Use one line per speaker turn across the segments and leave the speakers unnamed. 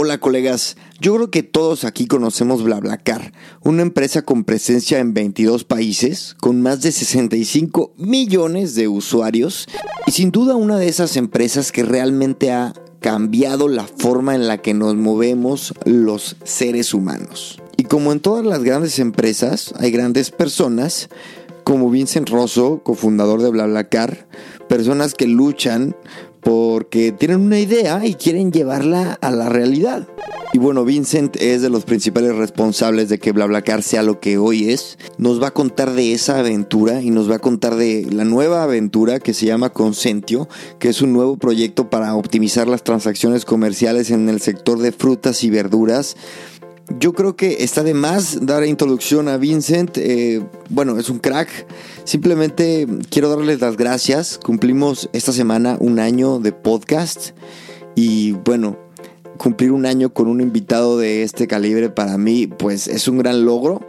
Hola colegas, yo creo que todos aquí conocemos BlaBlaCar, una empresa con presencia en 22 países, con más de 65 millones de usuarios y sin duda una de esas empresas que realmente ha cambiado la forma en la que nos movemos los seres humanos. Y como en todas las grandes empresas, hay grandes personas, como Vincent Rosso, cofundador de BlaBlaCar, personas que luchan porque tienen una idea y quieren llevarla a la realidad. Y bueno, Vincent es de los principales responsables de que BlaBlaCar sea lo que hoy es. Nos va a contar de esa aventura y nos va a contar de la nueva aventura que se llama Consentio, que es un nuevo proyecto para optimizar las transacciones comerciales en el sector de frutas y verduras yo creo que está de más dar introducción a Vincent. Eh, bueno, es un crack. Simplemente quiero darles las gracias. Cumplimos esta semana un año de podcast. Y bueno, cumplir un año con un invitado de este calibre para mí, pues es un gran logro.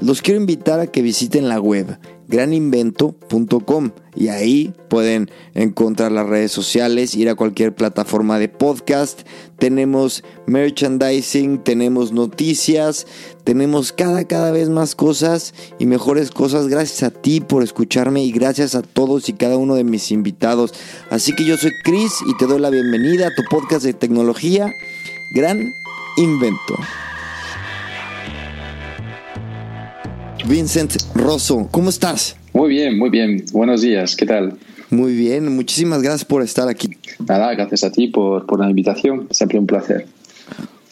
Los quiero invitar a que visiten la web graninvento.com y ahí pueden encontrar las redes sociales, ir a cualquier plataforma de podcast. Tenemos merchandising, tenemos noticias, tenemos cada cada vez más cosas y mejores cosas. Gracias a ti por escucharme y gracias a todos y cada uno de mis invitados. Así que yo soy Chris y te doy la bienvenida a tu podcast de tecnología Gran Invento. Vincent Rosso, ¿cómo estás?
Muy bien, muy bien. Buenos días, ¿qué tal?
Muy bien, muchísimas gracias por estar aquí.
Nada, gracias a ti por, por la invitación, siempre un placer.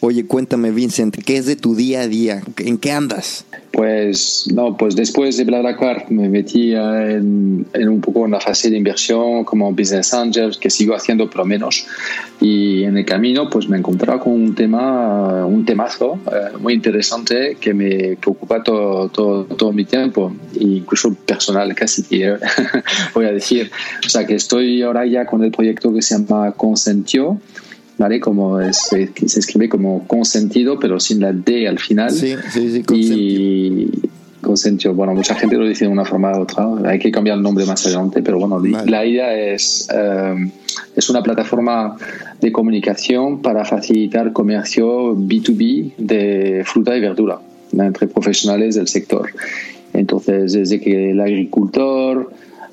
Oye, cuéntame, Vincent, ¿qué es de tu día a día? ¿En qué andas?
Pues no, pues después de BlaBlaCar me metí en, un poco en la fase de inversión como business angel, que sigo haciendo pero menos. Y en el camino pues me he encontrado con un tema, un temazo eh, muy interesante que me que ocupa todo, todo, todo, mi tiempo, incluso personal casi, voy a decir. O sea que estoy ahora ya con el proyecto que se llama Consentio ¿vale? Como es, se escribe como consentido, pero sin la D al final.
Sí, sí, sí,
consentido. Y consentido. Bueno, mucha gente lo dice de una forma u otra. Hay que cambiar el nombre más adelante, pero bueno, vale. la idea es, eh, es una plataforma de comunicación para facilitar comercio B2B de fruta y verdura entre profesionales del sector. Entonces, desde que el agricultor,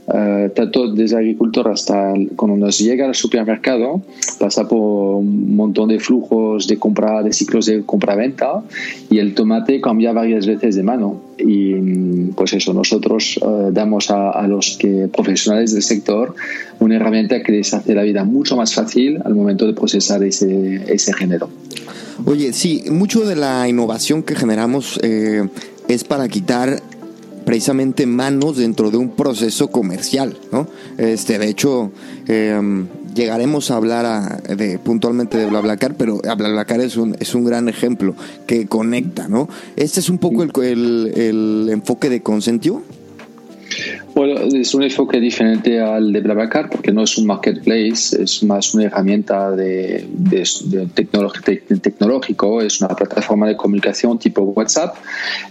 Uh, tanto desde agricultor hasta cuando nos llega al supermercado, pasa por un montón de flujos de compra, de ciclos de compra-venta y el tomate cambia varias veces de mano. Y pues eso, nosotros uh, damos a, a, los que, profesionales del sector una herramienta que les hace la vida mucho más fácil al momento de procesar ese, ese género.
Oye, sí, mucho de la innovación que generamos eh, es para quitar precisamente manos dentro de un proceso comercial, ¿no? Este, de hecho, eh, llegaremos a hablar a, de, puntualmente de BlaBlaCar, pero BlaBlaCar es un, es un gran ejemplo que conecta, ¿no? Este es un poco el, el, el enfoque de Consentio.
Bueno, es un enfoque diferente al de BlaBlaCar porque no es un marketplace, es más una herramienta de, de, tecnológico, es una plataforma de comunicación tipo WhatsApp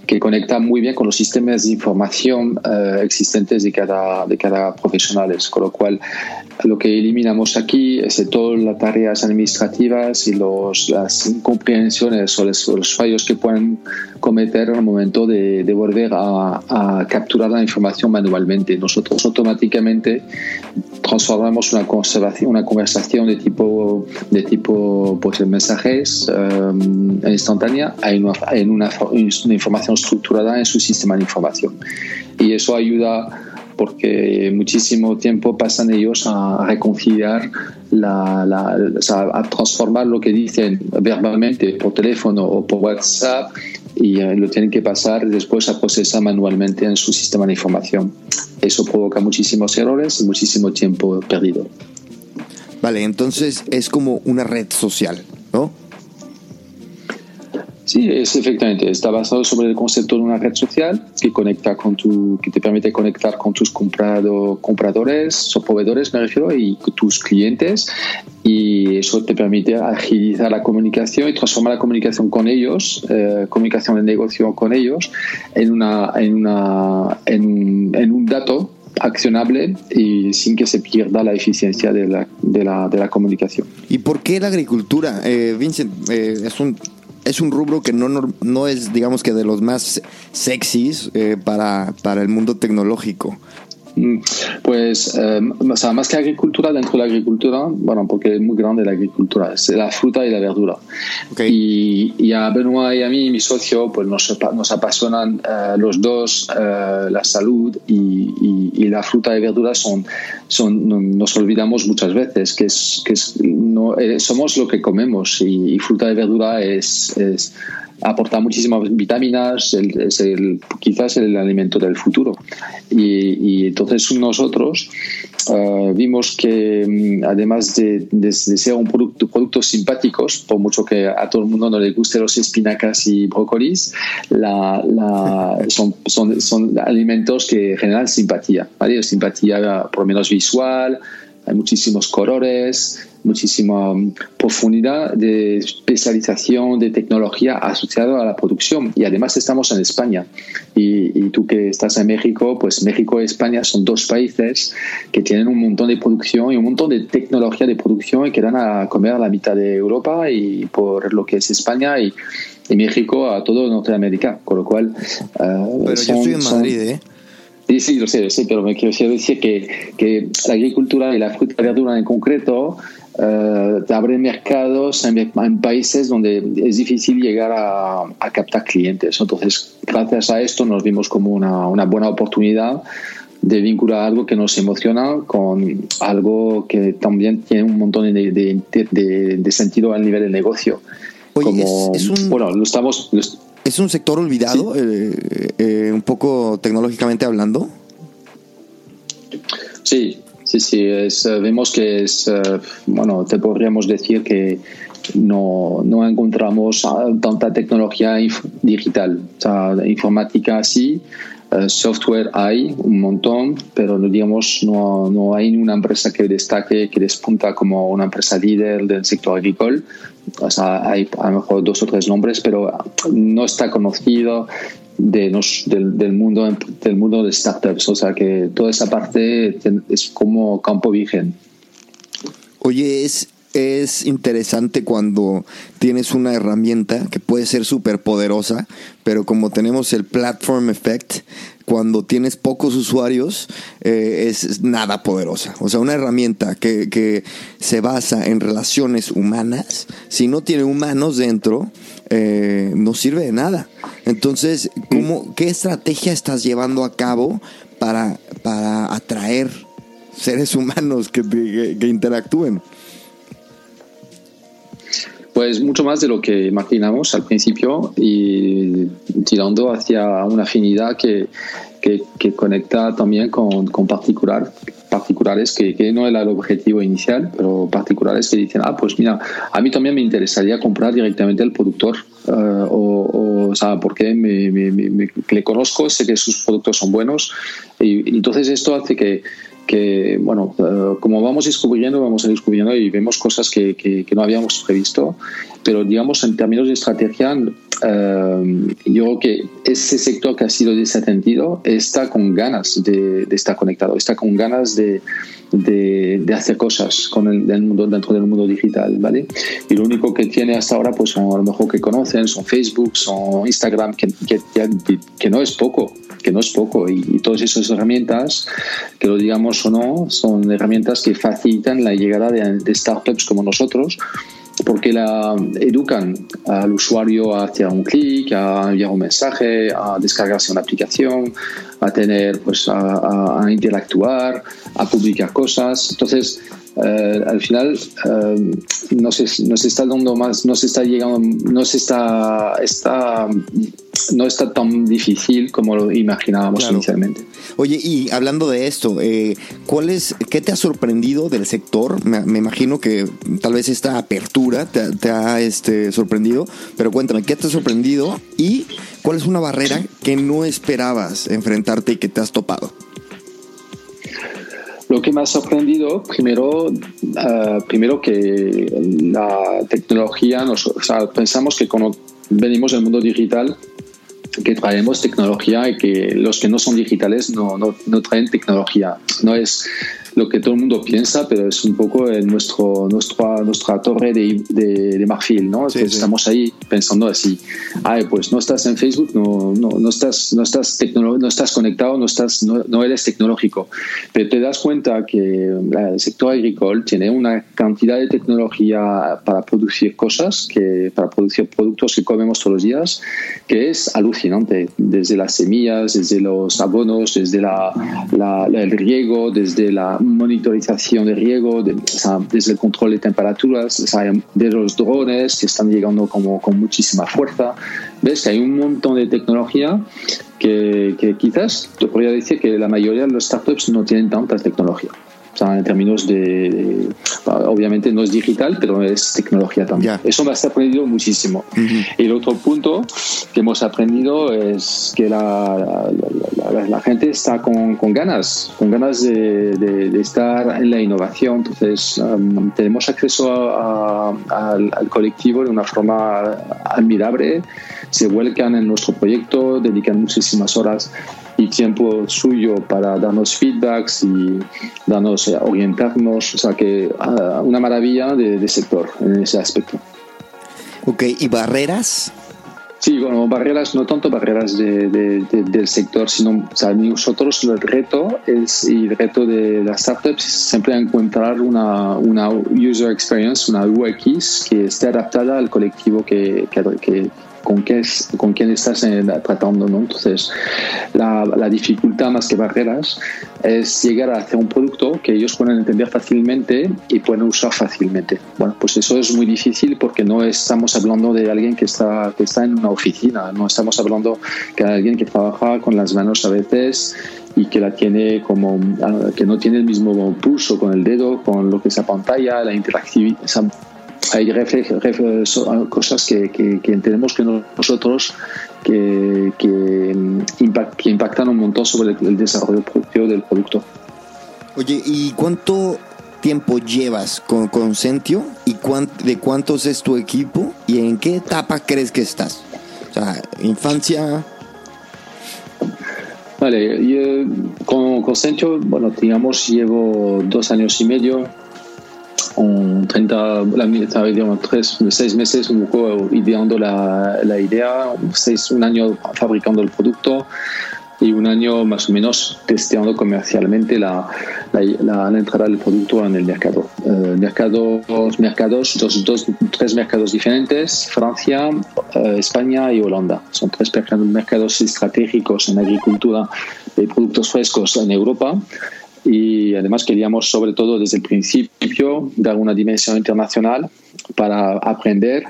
que conecta muy bien con los sistemas de información uh, existentes de cada, de cada profesional, con lo cual lo que eliminamos aquí es todas las tareas administrativas y los, las incomprensiones o los, los, fallos que pueden cometer en el momento de, volver a capturar la información manualmente. Nosotros automáticamente transformamos una conversación, de tipo, de tipo pues, mensajes um, instantánea en, una, información estructurada en su sistema de información. Y eso ayuda porque muchísimo tiempo pasan ellos a reconciliar, la, a transformar lo que dicen verbalmente por teléfono o por WhatsApp y uh, lo tienen que pasar después a procesar manualmente en su sistema de información. Eso provoca muchísimos errores y muchísimo tiempo perdido.
Vale, entonces es como una red social, ¿no?
Sí, es efectivamente, está basado sobre el concepto de una red social que conecta con tu, que te permite conectar con tus comprado, compradores o proveedores, me refiero, y tus clientes, y eso te permite agilizar la comunicación y transformar la comunicación con ellos, eh, comunicación de negocio con ellos, en una, en una, en, en un dato accionable y sin que se pierda la eficiencia de la, de la, de la comunicación.
¿Y por qué la agricultura? Eh, Vincent, eh, es un es un rubro que no, no, es, digamos que, de los más sexys eh, para, para el mundo tecnológico.
Mm, pues, eh, o sea, más que agricultura, dentro de la agricultura, bueno, porque es muy grande la agricultura, es la fruta y la verdura. Y, a Benoit y a mí, mi socio, pues nos, nos apasionan eh, los dos eh, la salud y, y, la fruta y verdura son, son nos olvidamos muchas veces que, es, que es, no, somos lo que comemos y, fruta y verdura es, es aporta muchísimas vitaminas, es el, quizás el alimento del futuro. Y, entonces nosotros eh, vimos que mm, además de, ser un producto, productos simpáticos, por mucho que a todo el mundo no le guste los espinacas y brócolis, la, son, son, son, alimentos que generan simpatía, ¿vale? simpatía por lo menos visual, hay muchísimos colores, muchísima um, profundidad de especialización de tecnología asociada a la producción. Y además estamos en España. Y, tú que estás en México, pues México y España son dos países que tienen un montón de producción y un montón de tecnología de producción y que dan a comer a la mitad de Europa y por lo que es España y, México a todo Norteamérica. Con lo cual...
Uh, Pero yo estoy en Madrid, ¿eh?
Sí, sí, lo sé, lo sé, pero me quiero decir que, que la agricultura y la fruta y verdura en concreto eh, abren mercados en, países donde es difícil llegar a, captar clientes. Entonces, gracias a esto nos vimos como una, una, buena oportunidad de vincular algo que nos emociona con algo que también tiene un montón de, de, de, sentido al nivel del negocio.
como, es, un...
Bueno, lo estamos...
¿Es un sector olvidado, eh, eh, un poco tecnológicamente hablando?
Sí, sí, sí. Es, eh, vemos que es, bueno, te podríamos decir que no, no encontramos tanta tecnología digital. O sea, informática sí, software hay un montón, pero digamos no, no hay una empresa que destaque, que despunta como una empresa líder del sector agrícola o sea, hay a lo mejor dos o tres nombres, pero no está conocido de del, mundo del mundo de startups. O sea que toda esa parte es como campo virgen.
Oye, es, es interesante cuando tienes una herramienta que puede ser súper poderosa, pero como tenemos el platform effect, cuando tienes pocos usuarios eh, es nada poderosa. O sea, una herramienta que, que, se basa en relaciones humanas, si no tiene humanos dentro, eh, no sirve de nada. Entonces, ¿cómo, ¿qué estrategia estás llevando a cabo para, para atraer seres humanos que, que interactúen?
Pues mucho más de lo que imaginamos al principio y tirando hacia una afinidad que, que, conecta también con, con particular, particulares que, no era el objetivo inicial, pero particulares que dicen, ah, pues mira, a mí también me interesaría comprar directamente al productor eh, o, o, sea, porque me, me, le conozco, sé que sus productos son buenos y entonces esto hace que que, bueno, eh, como vamos descubriendo, vamos descubriendo y vemos cosas que, que, no habíamos previsto, pero digamos en términos de estrategia, eh, yo creo que ese sector que ha sido desatendido está con ganas de, de estar conectado, está con ganas de, de, de hacer cosas con el, mundo, dentro del mundo digital, ¿vale? Y lo único que tiene hasta ahora, pues son a lo mejor que conocen, son Facebook, son Instagram, que, que, que no es poco, que no es poco. Y, todas esas herramientas, que lo digamos o no, son herramientas que facilitan la llegada de, startups como nosotros porque la educan al usuario hacia un clic, a enviar un mensaje, a descargarse una aplicación, a tener, pues, a, interactuar, a publicar cosas. Entonces, eh, al final eh, no, se, está dando más, no se está llegando, no se está, está no está tan difícil como lo imaginábamos inicialmente.
Oye, y hablando de esto, eh, ¿cuál es, ¿qué te ha sorprendido del sector? Me, imagino que tal vez esta apertura te, ha este, sorprendido, pero cuéntame, ¿qué te ha sorprendido y cuál es una barrera que no esperabas enfrentarte y que te has topado?
Lo que me ha sorprendido, primero, uh, primero que la tecnología, nos, pensamos que cuando venimos del mundo digital, que traemos tecnología y que los que no son digitales no, no traen tecnología. No es lo que todo el mundo piensa, pero es un poco en nuestro, nuestra, nuestra torre de, de, marfil, ¿no? Estamos ahí pensando así, ay, pues no estás en Facebook, no, no, no estás, no, estás no estás conectado, no, estás, no, no, eres tecnológico, pero te das cuenta que el sector agrícola tiene una cantidad de tecnología para producir cosas, que, para producir productos que comemos todos los días, que es alucinante, desde las semillas, desde los abonos, desde la, la, el riego, desde la monitorización de riego, desde el control de temperaturas, de los drones que están llegando como, con muchísima fuerza. Ves que hay un montón de tecnología que, que quizás te podría decir que la mayoría de los startups no tienen tanta tecnología en términos de, obviamente no es digital, pero es tecnología también. Eso me ha aprendido muchísimo. Y el otro punto que hemos aprendido es que la, la, gente está con, con, ganas, con ganas de, de, estar en la innovación. Entonces, um, tenemos acceso al, al colectivo de una forma admirable, se vuelcan en nuestro proyecto, dedican muchísimas horas y tiempo suyo para darnos feedbacks y darnos, eh, orientarnos. O sea que ah, una maravilla de, sector en ese aspecto.
Ok, ¿y barreras?
Sí, bueno, barreras, no tanto barreras de, del sector, sino o sea, nosotros el reto es, y el reto de las startups es siempre encontrar una, una user experience, una UX que esté adaptada al colectivo que, que, con, qué, con quién estás eh, tratando. ¿no? Entonces, la, la, dificultad más que barreras es llegar a hacer un producto que ellos puedan entender fácilmente y puedan usar fácilmente. Bueno, pues eso es muy difícil porque no estamos hablando de alguien que está, que está en una oficina, no estamos hablando de alguien que trabaja con las manos a veces y que la tiene como que no tiene el mismo pulso con el dedo, con lo que es la pantalla, la interactividad, hay cosas que, que, entendemos que nosotros que, que, impactan un montón sobre el, desarrollo productivo del producto.
Oye, ¿y cuánto tiempo llevas con Consentio y de cuántos es tu equipo y en qué etapa crees que estás? O sea, infancia.
Vale, yo, con Consentio, bueno, digamos, llevo dos años y medio en 30, la, tres, seis meses un poco ideando la, la idea, seis, un año fabricando el producto y un año más o menos testeando comercialmente la, la, la, entrada del producto en el mercado. Eh, mercado mercados, dos, dos, tres mercados diferentes, Francia, eh, España y Holanda. Son tres mercados estratégicos en agricultura de productos frescos en Europa y además queríamos sobre todo desde el principio dar una dimensión internacional para aprender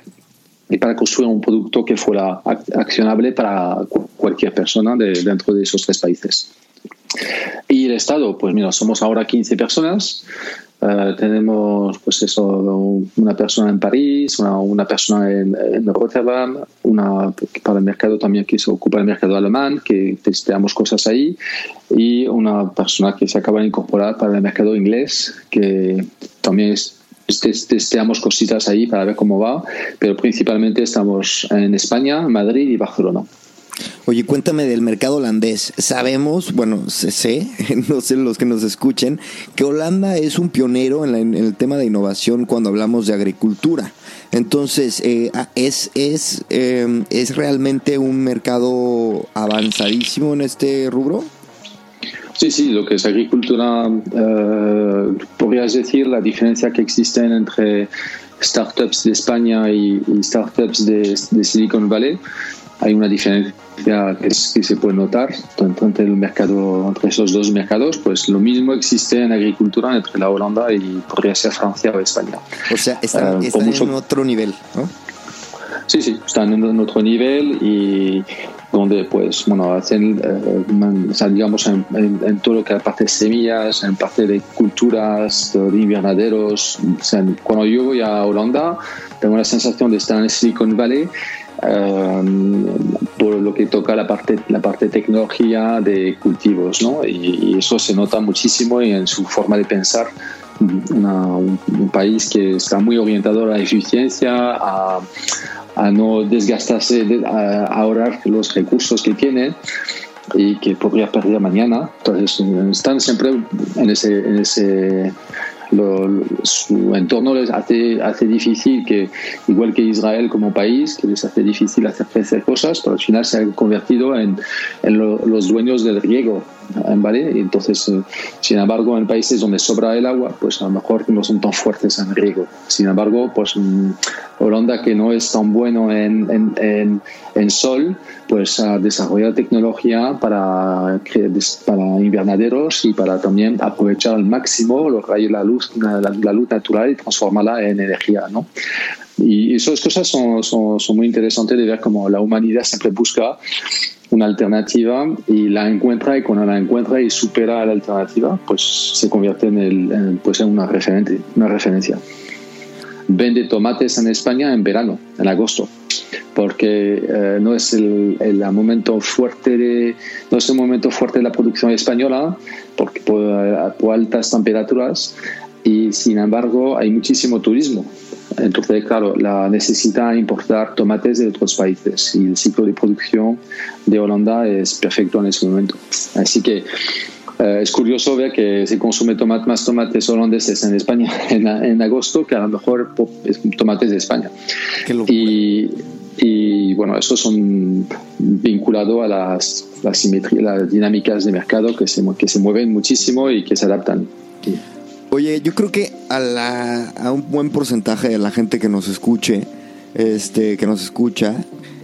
y para construir un producto que fuera accionable para cualquier persona de, dentro de esos tres países. Y el Estado, pues mira, somos ahora 15 personas, eh, tenemos pues eso, una persona en París, una, persona en, en, Rotterdam, una para el mercado también que se ocupa del mercado alemán, que testeamos cosas ahí, y una persona que se acaba de incorporar para el mercado inglés, que también testeamos cositas ahí para ver cómo va, pero principalmente estamos en España, Madrid y Barcelona.
Oye, cuéntame del mercado holandés. Sabemos, bueno, sé, no sé los que nos escuchen, que Holanda es un pionero en, el tema de innovación cuando hablamos de agricultura. Entonces, eh, ¿es, es, em, ¿es realmente un mercado avanzadísimo en este rubro?
Sí, sí, lo que es agricultura, eh, podrías decir la diferencia que existe entre startups de España y, startups de Silicon Valley hay una diferencia que, se puede notar entre, el mercado, entre esos dos mercados, pues lo mismo existe en agricultura entre la Holanda y podría ser Francia o España.
O sea, están, eh, en otro nivel, ¿no?
Sí, sí, están en otro nivel y donde pues bueno hacen eh, digamos en, todo lo que es parte de semillas en parte de culturas de invernaderos cuando yo voy a Holanda tengo la sensación de estar en Silicon Valley Em, por lo que toca la parte, la parte tecnología de cultivos, ¿no? Y, eso se nota muchísimo en su forma de pensar. un, país que está muy orientado a la eficiencia, a, a no desgastarse, a ahorrar los recursos que tiene y que podría perder mañana. Entonces, están siempre en ese, en ese su entorno les hace, hace difícil que, igual que Israel como país, que les hace difícil hacer cosas, pero al final se han convertido en, en los dueños del riego. ¿Vale? entonces, eh, sin embargo, en países donde sobra el agua, pues a lo mejor no son tan fuertes en riego. Sin embargo, pues mm, Holanda, que no es tan bueno en, en, en, sol, pues ha desarrollado tecnología para, para invernaderos y para también aprovechar al máximo los rayos, la luz, la luz natural y transformarla en energía, ¿no? Y esas cosas son, son, son, muy interesantes de ver cómo la humanidad siempre busca una alternativa y la encuentra y cuando la encuentra y supera la alternativa, pues se convierte en, pues en una, referente, una referencia. Vende tomates en España en verano, en agosto, porque eh, no es el, momento fuerte de, no es el momento fuerte de la producción española, porque por, por altas temperaturas y sin embargo hay muchísimo turismo entonces, claro, la necesita importar tomates de otros países y el ciclo de producción de Holanda es perfecto en ese momento. Así que eh, es curioso ver que se consume tomate, más tomates holandeses en España en, agosto que a lo mejor tomates de España. Y, y, bueno, esos son vinculados a las, las, las dinámicas de mercado que se, que se mueven muchísimo y que se adaptan.
Oye, yo creo que a, la, a un buen porcentaje de la gente que nos escuche, este, que nos escucha,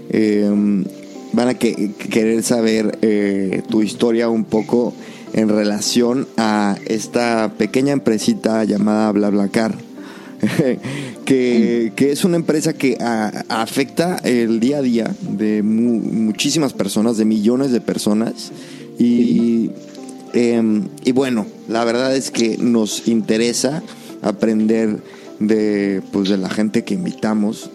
em, van a querer saber eh, tu historia un poco en relación a esta pequeña empresita llamada BlaBlaCar. que, que, es una empresa que afecta el día a día de muchísimas personas, de millones de personas. Y, Em, y bueno, la verdad es que nos interesa aprender de, pues, de la gente que invitamos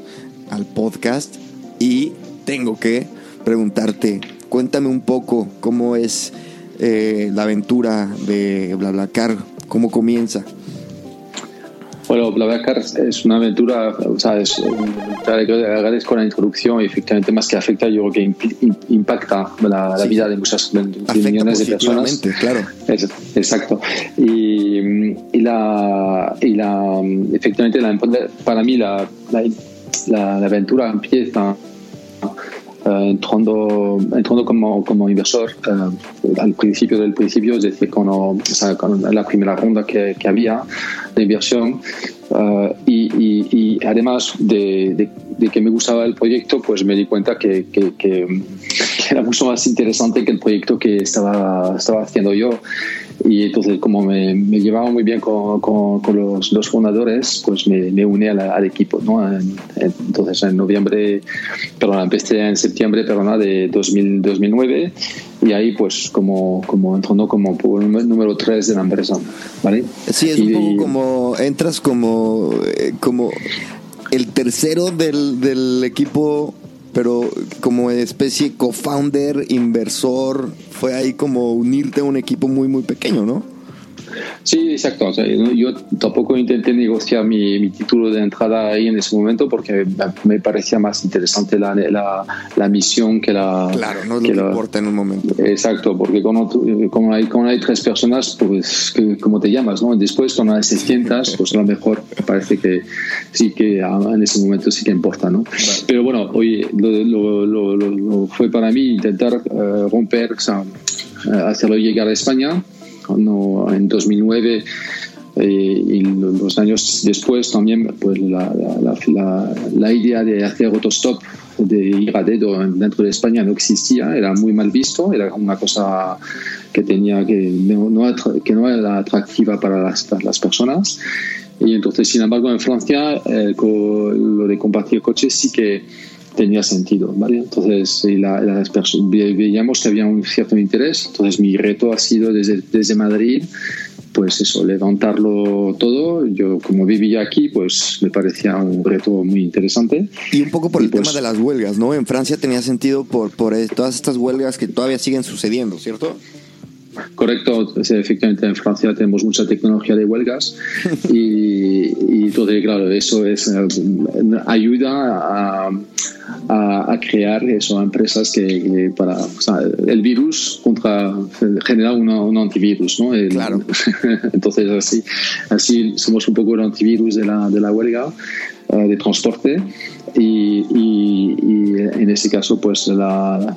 al podcast y tengo que preguntarte, cuéntame un poco cómo es eh, la aventura de BlaBlaCar, cómo comienza.
Bueno, BlaBlaCar es una aventura, o sea, es, agradezco la introducción y efectivamente más que afecta, yo creo que impacta la, vida de muchas millones de personas.
claro.
exacto. Y, y, la, y la, efectivamente, la, para mí la, la, aventura empieza eh, entrando, entrando como, como inversor eh, al principio del principio, es decir, con, o sea, con la primera ronda que, que había de inversión. Uh, y, además de, que me gustaba el proyecto, pues me di cuenta que, era mucho más interesante que el proyecto que estaba, estaba haciendo yo. Y entonces, como me, llevaba muy bien con, los, fundadores, pues me, me uní al equipo. ¿no? Entonces, en noviembre, perdón, empecé en septiembre perdón, de 2000, 2009 y ahí pues como, como entrando como número 3 de la empresa, ¿vale?
Sí, es un poco como, entras como, eh, como el tercero del, del equipo, pero como especie co-founder, inversor, fue ahí como unirte a un equipo muy, muy pequeño, ¿no?
Sí, exacto. yo tampoco intenté negociar mi, título de entrada ahí en ese momento porque me parecía más interesante la, la, misión que la...
Claro, no es lo que importa en un momento.
Exacto, porque como, como, hay, como hay tres personas, pues como te llamas, ¿no? Después cuando hay 600, pues a lo mejor parece que sí que en ese momento sí que importa, ¿no? Pero bueno, hoy lo, lo, fue para mí intentar eh, romper, o sea, hacerlo llegar a España no, en 2009 y los años después también pues la, la, la, idea de hacer autostop de ir a dedo dentro de España no existía, era muy mal visto, era una cosa que tenía que no, que no era atractiva para las, las personas. Y entonces, sin embargo, en Francia eh, lo de compartir coches sí que tenía sentido, ¿vale? Entonces, la, veíamos que había un cierto interés. Entonces, mi reto ha sido desde, desde Madrid pues eso, levantarlo todo. Yo como vivía aquí, pues me parecía un reto muy interesante.
Y un poco por el tema pues de las huelgas, ¿no? En Francia tenía sentido por, por todas estas huelgas que todavía siguen sucediendo, ¿cierto?
Correcto, efectivamente en Francia tenemos mucha tecnología de huelgas y, y entonces, claro, eso es eh, ayuda a, a, crear eso, empresas que, para el virus contra genera un antivirus, ¿no?
claro.
entonces así, así somos un poco el antivirus de la, de la huelga eh, de transporte y, y, y, en ese caso pues la,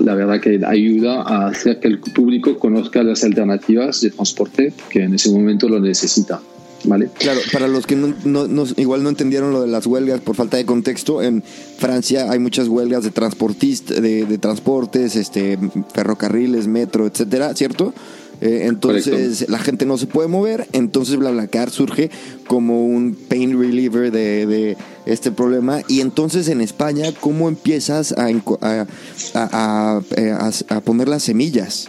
la verdad que ayuda a hacer que el público conozca las alternativas de transporte que en ese momento lo necesita. ¿Vale?
Claro, para los que no, no, igual no entendieron lo de las huelgas por falta de contexto, en Francia hay muchas huelgas de transportistas, de, de transportes, este, ferrocarriles, metro, etcétera, ¿cierto? Eh, entonces la gente no se puede mover, entonces BlaBlaCar surge como un pain reliever de, este problema. Y entonces en España, ¿cómo empiezas a, a, a, poner las semillas?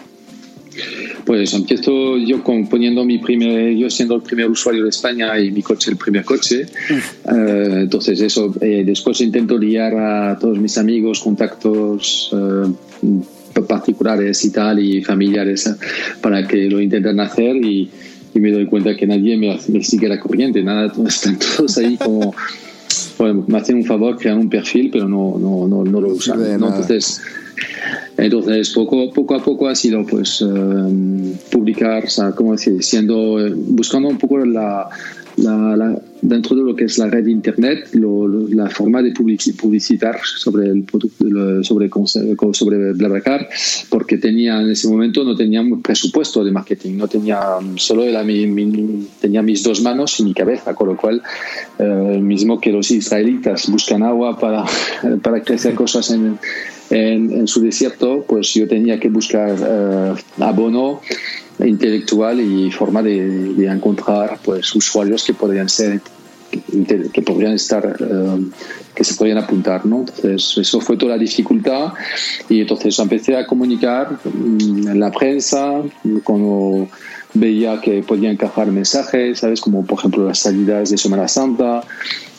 Pues empiezo yo poniendo mi primer, yo siendo el primer usuario de España y mi coche el primer coche. Eh, entonces eso, eh, después intento liar a todos mis amigos, contactos particulares y tal y familiares ¿eh? para que lo intenten hacer y, me doy cuenta que nadie me, sigue la corriente, nada, están todos ahí como, bueno, me hacen un favor, crean un perfil, pero no, no, no, no lo usan. Entonces, entonces poco, poco a poco ha sido pues eh, publicar, o sea, decir, siendo, buscando un poco la, la, dentro de lo que es la red internet, la forma de publicitar sobre el producto, sobre, sobre BlaBlaCar, porque tenía en ese momento no tenía presupuesto de marketing, no tenía solo tenía mis dos manos y mi cabeza, con lo cual, eh, mismo que los israelitas buscan agua para, para crecer cosas en, en, su desierto, pues yo tenía que buscar eh, abono intelectual y forma de, encontrar pues usuarios que podrían ser que podrían estar eh, que se podían apuntar no entonces eso fue toda la dificultad y entonces empecé a comunicar mm, en la prensa cuando veía que podía encajar mensajes sabes como por ejemplo las salidas de Semana Santa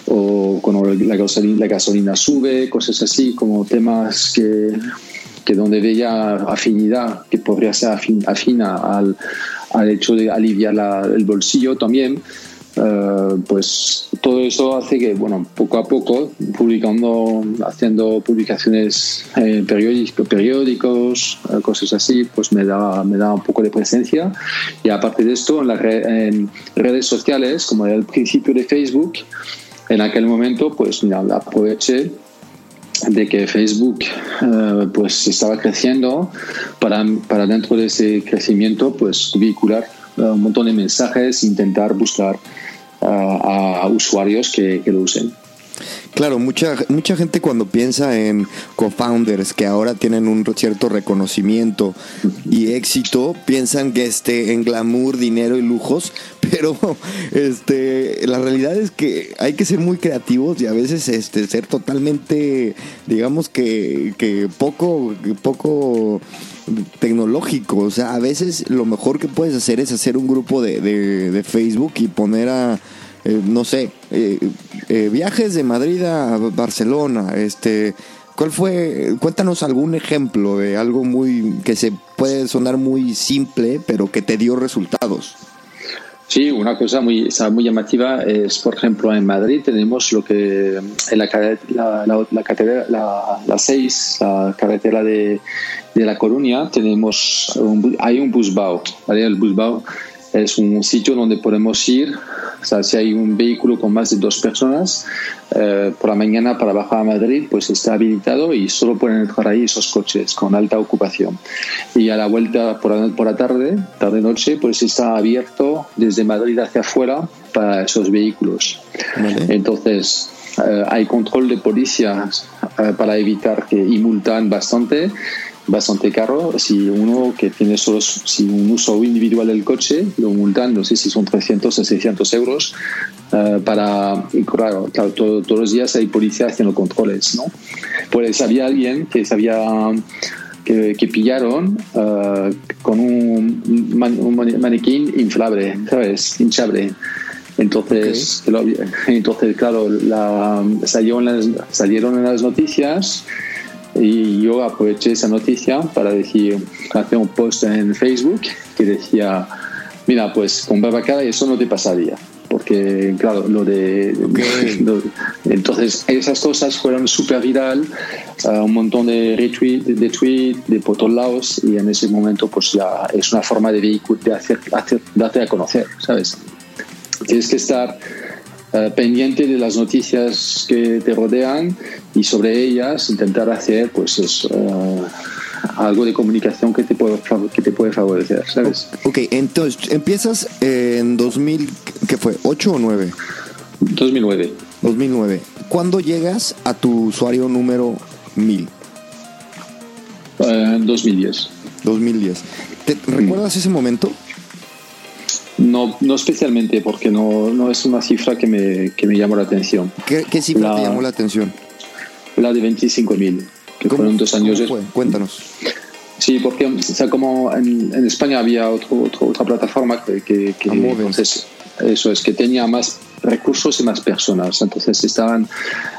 o cuando la gasolina, la gasolina sube cosas así como temas que que donde veía afinidad, que podría ser afina al, al, hecho de aliviar el bolsillo también, eh, pues todo eso hace que, bueno, poco a poco, publicando, haciendo publicaciones en periódicos, periódicos eh, cosas así, pues me da, me da un poco de presencia. Y aparte de esto, en, en redes sociales, como el principio de Facebook, en aquel momento, pues mira, aproveché de que Facebook eh, pues estaba creciendo para, para dentro de ese crecimiento pues vincular eh, un montón de mensajes intentar buscar eh, a usuarios que, que lo usen.
Claro, mucha, mucha gente cuando piensa en co-founders que ahora tienen un cierto reconocimiento y éxito, piensan que este, en glamour, dinero y lujos, pero este, la realidad es que hay que ser muy creativos y a veces este, ser totalmente, digamos que, que poco, poco tecnológico. O sea, a veces lo mejor que puedes hacer es hacer un grupo de, de Facebook y poner a eh, no sé, eh, eh, viajes de Madrid a Barcelona, este, ¿cuál fue? Cuéntanos algún ejemplo de algo muy que se puede sonar muy simple, pero que te dio resultados.
Sí, una cosa muy, muy llamativa es, por ejemplo, en Madrid tenemos lo que en la, la, la, la, la 6, la carretera de, de La Coruña, tenemos hay un busbao, ¿vale? El busbao es un sitio donde podemos ir, o sea, si hay un vehículo con más de dos personas, eh, por la mañana para bajar a Madrid, pues está habilitado y solo pueden entrar ahí esos coches con alta ocupación. Y a la vuelta por la, por la tarde, tarde-noche, pues está abierto desde Madrid hacia afuera para esos vehículos. Entonces, eh, hay control de policía eh, para evitar que y multan bastante bastante caro. Si uno que tiene solo si un uso individual del coche, lo multan, no sé si son 300 o 600 euros. Eh, para, y claro, todos los días hay policía haciendo controles, ¿no? Pues había alguien que sabía que, que pillaron uh, con un, un, manequín inflable, ¿sabes? Hinchable. Entonces, entonces claro, la, salieron, las, salieron en las noticias y yo aproveché esa noticia para decir, hacer un post en Facebook que decía, mira, pues con Babacara eso no te pasaría. Porque, claro, lo de... entonces, esas cosas fueron súper viral, uh, un montón de retweets, de tweets, de por todos lados, y en ese momento, pues ya es una forma de, de hacer, hacer, darte a conocer, ¿sabes? Tienes que estar uh, pendiente de las noticias que te rodean y sobre ellas intentar hacer pues uh, algo de comunicación que te puede que te puede favorecer, ¿sabes?
Ok, entonces empiezas en 2000, ¿qué fue? ¿8 o 9?
2009.
2009. ¿Cuándo llegas a tu usuario número 1000?
En 2010.
2010. ¿Te, ¿Recuerdas ese momento?
No, no especialmente, porque no, no es una cifra que me, que me llamó la atención.
¿Qué, qué cifra
La-
te llamó la atención?
La de 25.000, que
¿Cómo-
fueron dos años
cómo
después.
fue? Cuéntanos.
Sí, porque o sea, como en, en España había otro, otro- otra plataforma que, que, que-
Amoven.
entonces, eso es que tenía más recursos y más personas. Entonces estaban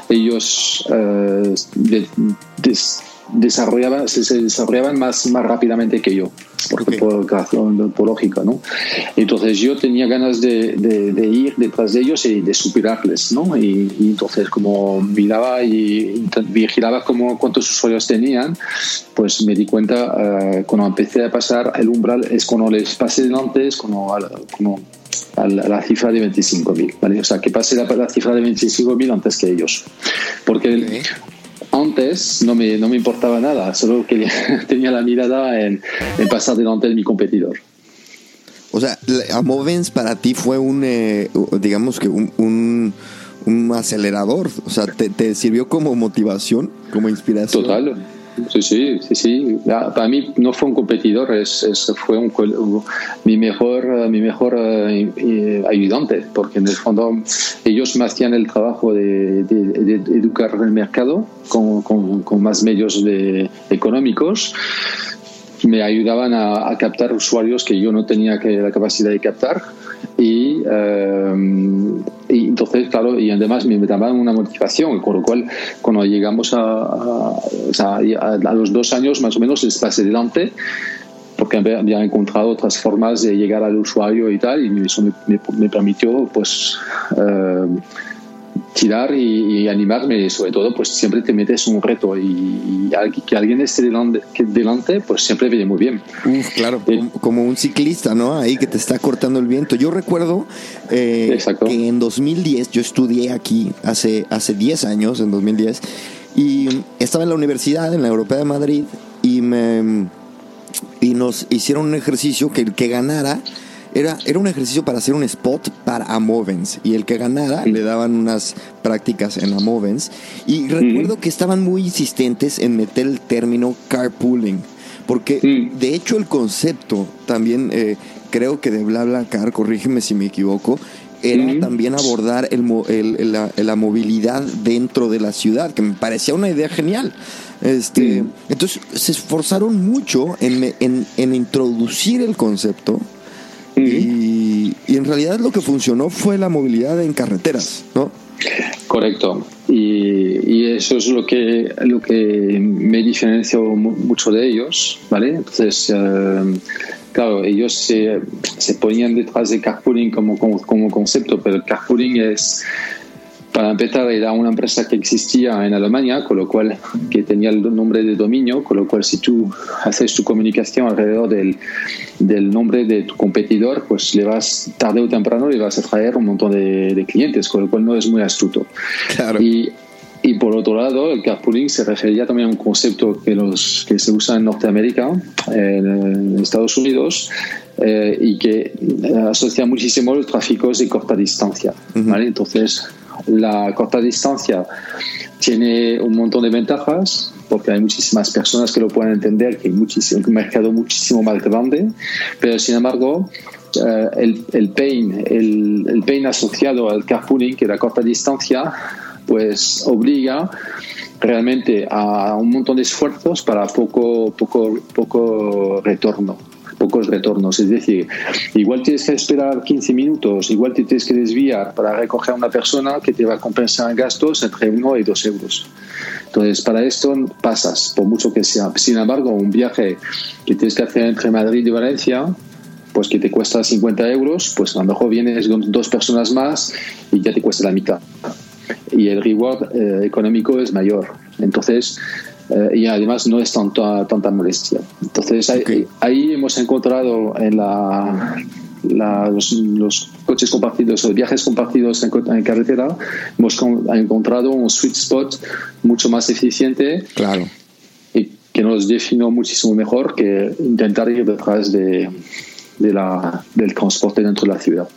ellos eh, de- desarrollaban, se, se desarrollaban más, más rápidamente que yo, porque
Ok.
por, razón- por lógica, ¿no? Entonces yo tenía ganas de, de- de ir detrás de ellos y de superarles, ¿no? Y, y entonces como miraba y intent- vigilaba como cuántos usuarios tenían, pues me di cuenta eh, cuando empecé a pasar el umbral, es cuando les pasé delante, es cuando, cuando a la, a la cifra de 25.000, ¿vale? O sea, que pasé la, la cifra de 25.000 antes que ellos. Porque
Ok.
Antes no me, no me importaba nada, solo que tenía la mirada en, en pasar delante de mi competidor.
O sea, Amovens para ti fue un, eh, digamos que un, un, un acelerador. O sea, te, te sirvió como motivación, como inspiración.
Total. Sí, sí, sí, sí. Para mí no fue un competidor, es, es- fue un, mi mejor, mi mejor eh, ayudante, porque en el fondo ellos me hacían el trabajo de, educar el mercado con, con- con más medios de- económicos. Me ayudaban a, a captar usuarios que yo no tenía que, la capacidad de captar. Y, eh, y entonces, claro, y además me daban una motivación, con lo cual cuando llegamos a, a- a, los dos años más o menos les pasé delante porque había encontrado otras formas de llegar al usuario y tal, y eso me, me- me permitió pues eh, tirar y, y animarme, y sobre todo pues siempre te metes un reto y, y que alguien esté delante, que delante pues siempre viene muy bien.
Uf, claro,
Sí.
como, un ciclista, ¿no? Ahí que te está cortando el viento. Yo recuerdo eh, que en 2010, yo estudié aquí hace, hace 10 años, en 2010, y estaba en la universidad, en la Europea de Madrid, y me y nos hicieron un ejercicio que el que ganara era, era un ejercicio para hacer un spot para Amovens y el que ganara le daban unas prácticas en Amovens. Y recuerdo que estaban muy insistentes en meter el término carpooling porque de hecho el concepto también eh, creo que de BlaBlaCar, corrígeme si me equivoco, era también abordar el, el- la, la movilidad dentro de la ciudad, que me parecía una idea genial. Este. Entonces se esforzaron mucho en, en- en introducir el concepto y, y en realidad lo que funcionó fue la movilidad en carreteras, ¿no?
Correcto. Y, y eso es lo que, lo que me diferenció mu- mucho de ellos, ¿vale? Entonces, eh, claro, ellos se, se ponían detrás de carpooling como, como, como concepto, pero el carpooling es para empezar, era una empresa que existía en Alemania, con lo cual que tenía el nombre de dominio, con lo cual si tú haces tu comunicación alrededor del, del nombre de tu competidor, pues le vas tarde o temprano le vas a traer un montón de, clientes, con lo cual no es muy astuto. Y, y por otro lado, el carpooling se refería también a un concepto que, los, que se usa en Norteamérica, en Estados Unidos, eh, y que asocia muchísimo los tráficos de corta distancia. ¿vale? Entonces, la corta distancia tiene un montón de ventajas porque hay muchísimas personas que lo pueden entender, que hay muchísimo, un mercado muchísimo más grande, pero sin embargo eh, el, el, pain, el, el, pain asociado al carpooling, que es la corta distancia, pues obliga realmente a un montón de esfuerzos para poco, poco, poco retorno pocos retornos. Es decir, igual tienes que esperar 15 minutos, igual te tienes que desviar para recoger a una persona que te va a compensar gastos entre 1 y 2 euros. Entonces, para esto pasas, por mucho que sea. Sin embargo, un viaje que tienes que hacer entre Madrid y Valencia, pues que te cuesta 50 euros, pues a lo mejor vienes con dos personas más y ya te cuesta la mitad. Y el reward eh, económico es mayor. Entonces, eh, y además no es tanta, tanta molestia. Entonces ahí, hemos encontrado en la, los, coches compartidos, los viajes compartidos en, carretera, hemos encontrado un sweet spot mucho más eficiente.
Claro.
Y que nos definió muchísimo mejor que intentar ir detrás de, de la, del transporte dentro de la ciudad.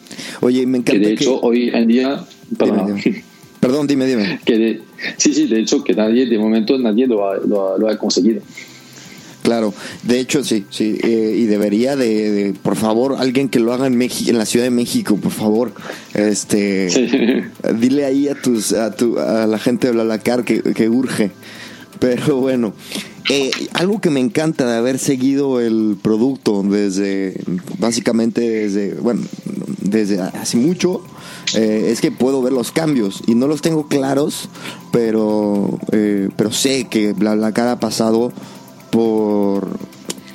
Oye, me encanta.
Que de hecho, hoy en día.
Perdón, dime, dime.
Que sí, sí, de hecho, que nadie, de momento, nadie lo ha, lo ha, conseguido.
Claro, de hecho sí, sí, eh, y debería de, por favor, alguien que lo haga en México, en la Ciudad de México, por favor, este, dile ahí a tus, a tu, a la gente de Blalacar que, que urge. Pero bueno, eh, algo que me encanta de haber seguido el producto desde, básicamente desde, bueno, desde hace mucho, eh, es que puedo ver los cambios y no los tengo claros, pero, eh, pero sé que la cara ha pasado por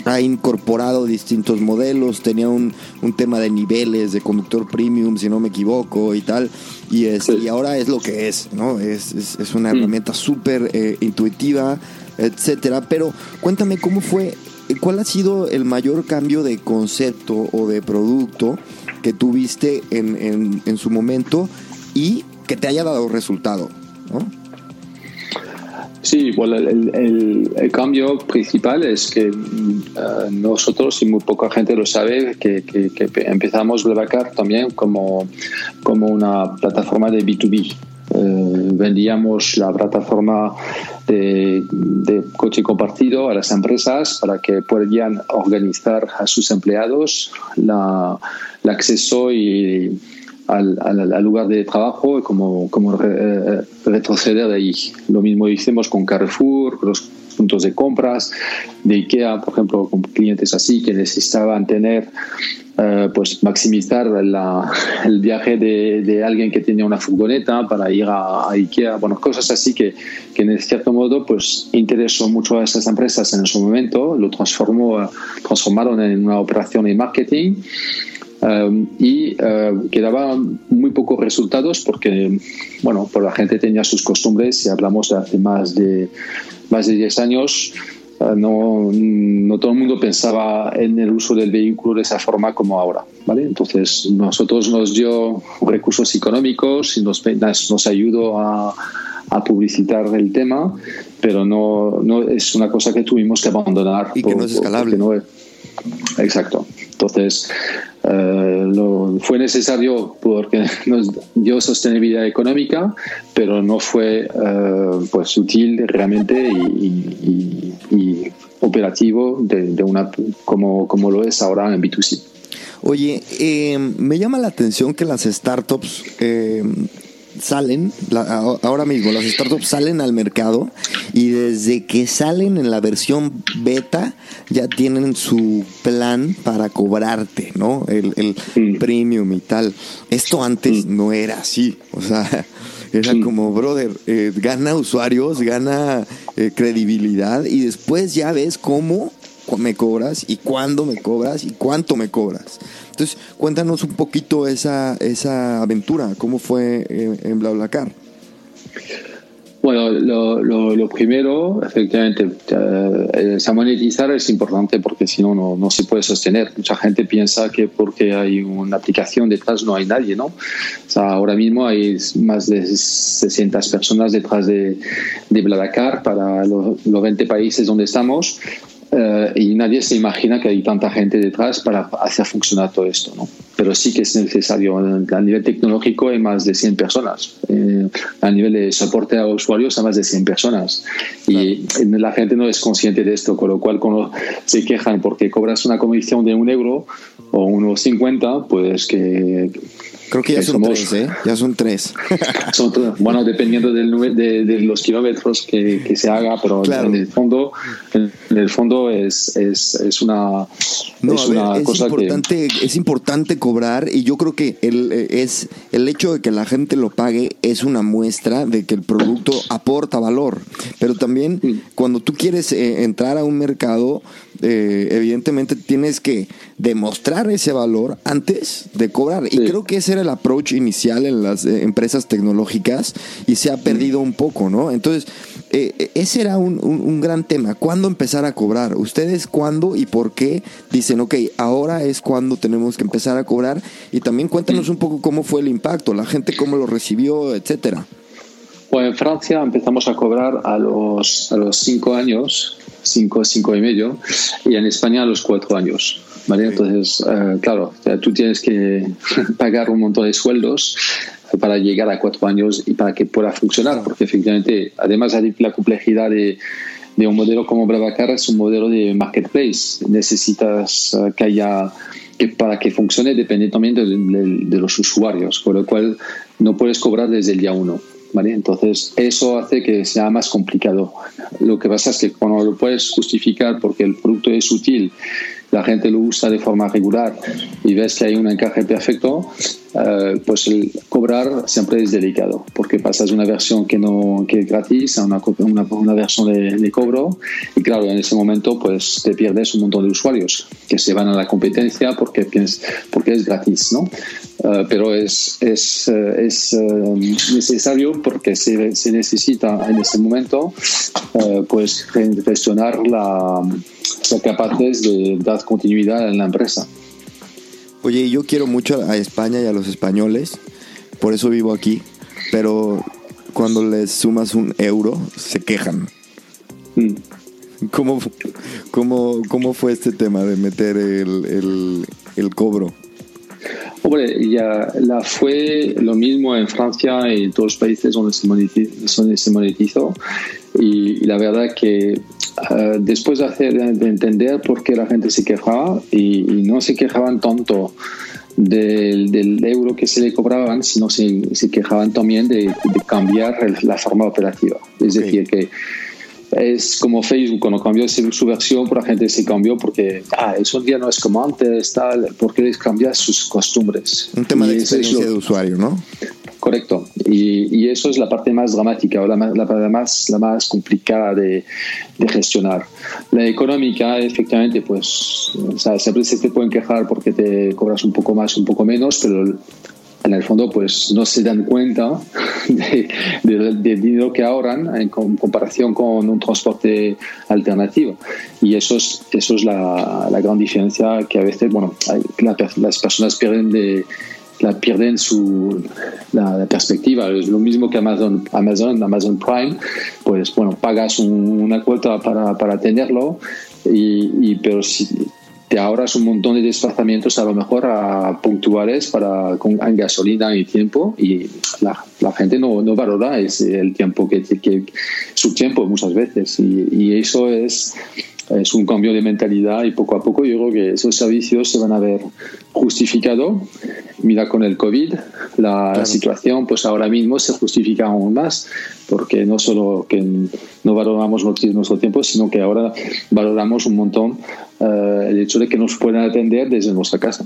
ha incorporado distintos modelos, tenía un, un, tema de niveles de conductor premium, si no me equivoco, y tal, y, es, y ahora es lo que es, ¿no? Es, es, una mm. herramienta súper eh, intuitiva, etcétera. Pero cuéntame cómo fue, cuál ha sido el mayor cambio de concepto o de producto que tuviste en, en, en su momento y que te haya dado resultado.
Sí, bueno, el, el, cambio principal es que uh, nosotros, y muy poca gente lo sabe, que, que, que empezamos Blablacar también como, como una plataforma de B2B. Uh, vendíamos la plataforma de, de, coche compartido a las empresas para que puedan organizar a sus empleados la, el acceso y al, lugar de trabajo, como, como eh, retroceder de ahí. Lo mismo hicimos con Carrefour, los puntos de compras, de IKEA, por ejemplo, con clientes así que necesitaban tener, eh, pues maximizar el viaje de, alguien que tenía una furgoneta para ir a, IKEA, bueno, cosas así que, que en cierto modo pues interesó mucho a esas empresas en su momento, lo transformó, transformaron en una operación de marketing Um, y uh, quedaban muy pocos resultados porque, bueno, por la gente tenía sus costumbres, si hablamos de hace más de, más de 10 años, uh, no, no, todo el mundo pensaba en el uso del vehículo de esa forma como ahora, ¿vale? Entonces, nosotros nos dio recursos económicos y nos, nos ayudó a, a publicitar el tema, pero no, no es una cosa que tuvimos que abandonar.
Y que no es escalable.
Exacto. Entonces, eh, fue necesario porque nos dio sostenibilidad económica, pero no fue eh, pues útil realmente y, operativo de, una como, como lo es ahora en B2C.
Oye, eh, me llama la atención que las startups salen, ahora mismo las startups salen al mercado y desde que salen en la versión beta ya tienen su plan para cobrarte, ¿no? El, premium y tal. Esto antes no era así, o sea, era como, brother, eh, gana usuarios, gana eh, credibilidad y después ya ves cómo me cobras y cuándo me cobras y cuánto me cobras. Entonces, cuéntanos un poquito esa, esa aventura, cómo fue en, BlaBlaCar.
Bueno, lo, lo, primero, efectivamente, eh, monetizar es importante porque si no, no se puede sostener. Mucha gente piensa que porque hay una aplicación detrás no hay nadie, ¿no? O sea, ahora mismo hay más de 600 personas detrás de, de Blablacar para los, los 20 países donde estamos eh, y nadie se imagina que hay tanta gente detrás para hacer funcionar todo esto, ¿no? Pero sí que es necesario. A nivel tecnológico hay más de 100 personas. Eh, a nivel de soporte a usuarios hay más de 100 personas. Y la gente no es consciente de esto, con lo cual cuando se quejan porque cobras una comisión de un euro o unos 50, pues que
Creo que ya son tres, ¿eh? Ya son tres.
bueno, dependiendo del, de, de los kilómetros que, que, se haga, pero en el fondo, en, el fondo es, es, es una, es una cosa
importante,
que...
Es importante cobrar y yo creo que el, es, el hecho de que la gente lo pague es una muestra de que el producto aporta valor. Pero también cuando tú quieres eh, entrar a un mercado, eh, evidentemente tienes que demostrar ese valor antes de cobrar. Y creo que ese era el approach inicial en las eh, empresas tecnológicas y se ha perdido un poco, ¿no? Entonces, eh, ese era un, un, gran tema. ¿Cuándo empezar a cobrar? ¿Ustedes cuándo y por qué dicen, ok, ahora es cuando tenemos que empezar a cobrar? Y también cuéntanos un poco cómo fue el impacto, la gente cómo lo recibió, etcétera.
Pues en Francia empezamos a cobrar a los, a los cinco años cinco, cinco y medio, y en España a los cuatro años. ¿Vale? Entonces, eh, claro, tú tienes que pagar un montón de sueldos para llegar a cuatro años y para que pueda funcionar, porque efectivamente, además de la complejidad de, de un modelo como Bravacar, es un modelo de marketplace. Necesitas eh, que haya que para que funcione depende también de, de, los usuarios, con lo cual no puedes cobrar desde el día uno. Entonces, eso hace que sea más complicado. Lo que pasa es que cuando lo puedes justificar porque el producto es útil, la gente lo usa de forma regular y ves que hay un encaje perfecto, eh, pues el cobrar siempre es delicado, porque pasas de una versión que no que es gratis a una, una, una versión de, de, cobro y claro, en ese momento pues te pierdes un montón de usuarios que se van a la competencia porque, porque es gratis, ¿no? Eh, pero es, es, eh, es necesario porque se, se, necesita en ese momento pues gestionar la ser capaces de dar continuidad en la empresa.
Oye, yo quiero mucho a España y a los españoles, por eso vivo aquí, pero cuando les sumas un euro, se quejan. Mm. ¿Cómo, cómo, cómo fue este tema de meter el, el, el cobro?
Hombre, ya la fue lo mismo en Francia y en todos los países donde se monetizó, se monetizó y, la verdad que eh, después de, hacer, de entender por qué la gente se quejaba y, no se quejaban tanto del, del, euro que se le cobraban, sino se, se quejaban también de, cambiar la forma operativa. Es decir, que es como Facebook, cuando cambió su versión, por la gente se cambió porque, ah, eso día no es como antes, tal, porque les cambia sus costumbres.
Un tema de experiencia de usuario, ¿no?
Correcto. Y, eso es la parte más dramática o la, la parte más, la más complicada de, de, gestionar. La económica, efectivamente, pues, o sea, siempre se te pueden quejar porque te cobras un poco más, un poco menos, pero en el fondo pues no se dan cuenta del de, dinero que ahorran en comparación con un transporte alternativo y eso es eso es la, la gran diferencia que a veces bueno las personas pierden de la pierden su la, perspectiva. Es lo mismo que Amazon Amazon Amazon Prime. Pues bueno pagas una cuota para, para tenerlo y, pero si te ahorras un montón de desplazamientos a lo mejor a puntuales para con en gasolina y tiempo y la, la gente no, no, valora ese, el tiempo que, que, su tiempo muchas veces. Y, eso es es un cambio de mentalidad y poco a poco yo creo que esos servicios se van a ver justificados mira con el COVID la claro. situación pues ahora mismo se justifica aún más porque no solo que no valoramos nuestro tiempo sino que ahora valoramos un montón uh, el hecho de que nos puedan atender desde nuestra casa.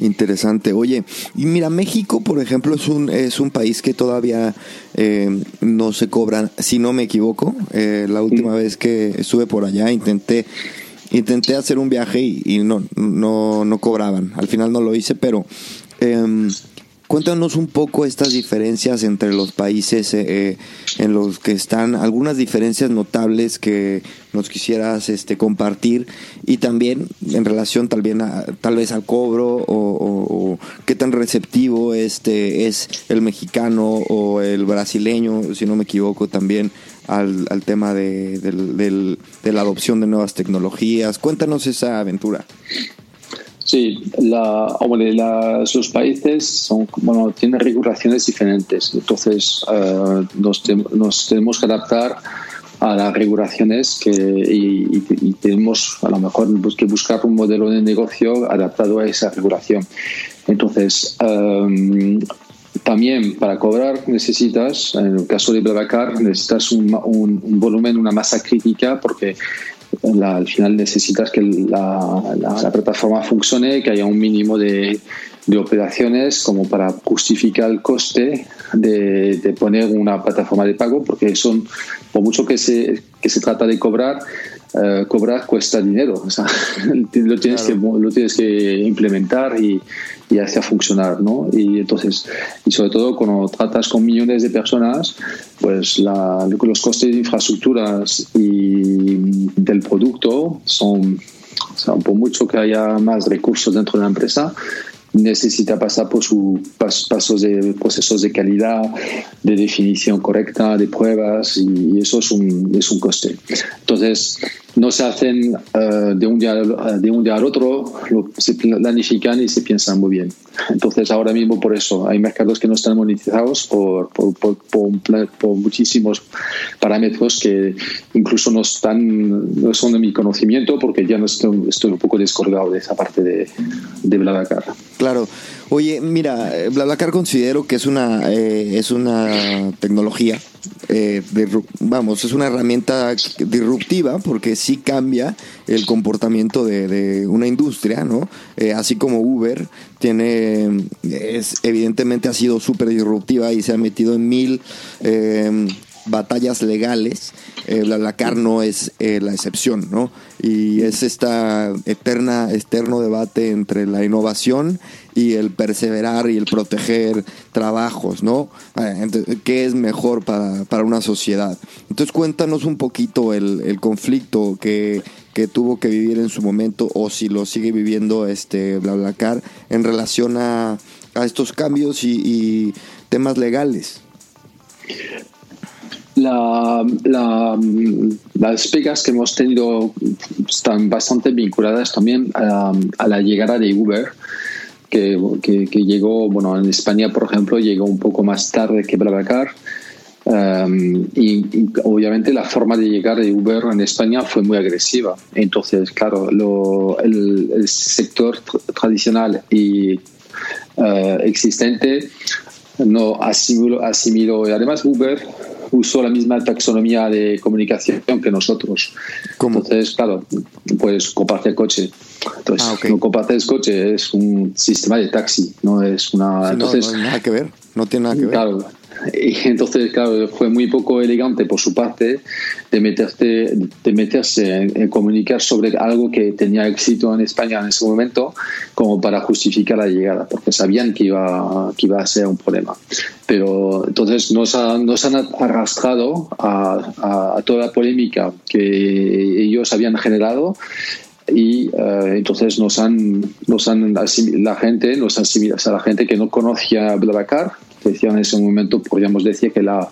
Interesante. Oye, y mira, México, por ejemplo, es un, es un país que todavía eh, no se cobran, si no me equivoco. Eh, la última vez que estuve por allá intenté intenté hacer un viaje y, y no, no, no cobraban. Al final no lo hice, pero eh, Cuéntanos un poco estas diferencias entre los países eh, eh, en los que están, algunas diferencias notables que nos quisieras este, compartir y también en relación tal, bien tal vez al cobro o, qué tan receptivo este es el mexicano o el brasileño, si no me equivoco, también al, tema de, de la adopción de nuevas tecnologías. Cuéntanos esa aventura.
Sí, la, los países son, bueno, tienen regulaciones diferentes, entonces uh, nos, tenemos que adaptar a las regulaciones que, y, tenemos a lo mejor que buscar un modelo de negocio adaptado a esa regulación. Entonces, um, también para cobrar necesitas, en el caso de BlaBlaCar, necesitas un, un, volumen, una masa crítica, porque al final necesitas que la, la, plataforma funcione, que haya un mínimo de, de, operaciones como para justificar el coste de, poner una plataforma de pago, porque son, por mucho que se, que se trata de cobrar, eh, cobrar cuesta dinero. O sea, lo, tienes que, lo tienes que implementar y, y hacer funcionar, ¿no? Y entonces, y sobre todo cuando tratas con millones de personas, pues la, los costes de infraestructuras y del producto son, o sea, por mucho que haya más recursos dentro de la empresa, necesita pasar por sus pasos de procesos de calidad, de definición correcta, de pruebas, y, eso es un, es un coste. Entonces, no se hacen eh, de, un día, de un día al otro, se planifican y se piensan muy bien. Entonces, ahora mismo por eso hay mercados que no están monetizados por, por, por, por muchísimos parámetros que incluso no, están, no son de mi conocimiento porque ya no estoy, estoy un poco descolgado de esa parte de, de BlaBlaCar.
Claro. Oye, mira, BlaBlaCar considero que es una, eh, es una tecnología eh, vamos, es una herramienta disruptiva porque sí cambia el comportamiento de, una industria, ¿no? Eh, así como Uber tiene, es, evidentemente ha sido súper disruptiva y se ha metido en mil eh, batallas legales, eh, no es eh, la excepción, ¿no? Y es esta eterna, eterno debate entre la innovación y el perseverar y el proteger trabajos, ¿no? Eh, ¿Qué es mejor para, para, una sociedad? Entonces cuéntanos un poquito el, el conflicto que, que, tuvo que vivir en su momento o si lo sigue viviendo este BlaBlaCar en relación a, a estos cambios y, y temas legales
la, las pegas que hemos tenido están bastante vinculadas también a, la llegada de Uber, que, que, llegó, bueno, en España, por ejemplo, llegó un poco más tarde que BlaBlaCar. Um, y, obviamente la forma de llegar de Uber en España fue muy agresiva. Entonces, claro, lo, el, sector tradicional y uh, existente no asimiló, asimiló. Y además Uber usó la misma taxonomía de comunicación que nosotros. Entonces, claro, puedes compartir coche. Entonces, ah, no compartes coche, es un sistema de taxi, no es una... entonces,
no, no, nada que ver, no tiene nada que ver.
Claro, y entonces, claro, fue muy poco elegante por su parte de, meterte, de meterse en, comunicar sobre algo que tenía éxito en España en ese momento como para justificar la llegada, porque sabían que iba, que iba a ser un problema. Pero entonces nos, nos han arrastrado a, a, toda la polémica que ellos habían generado y eh, entonces nos han, nos han la gente, nos han a la gente que no conocía Blablacar, decía en ese momento, podríamos decir que la,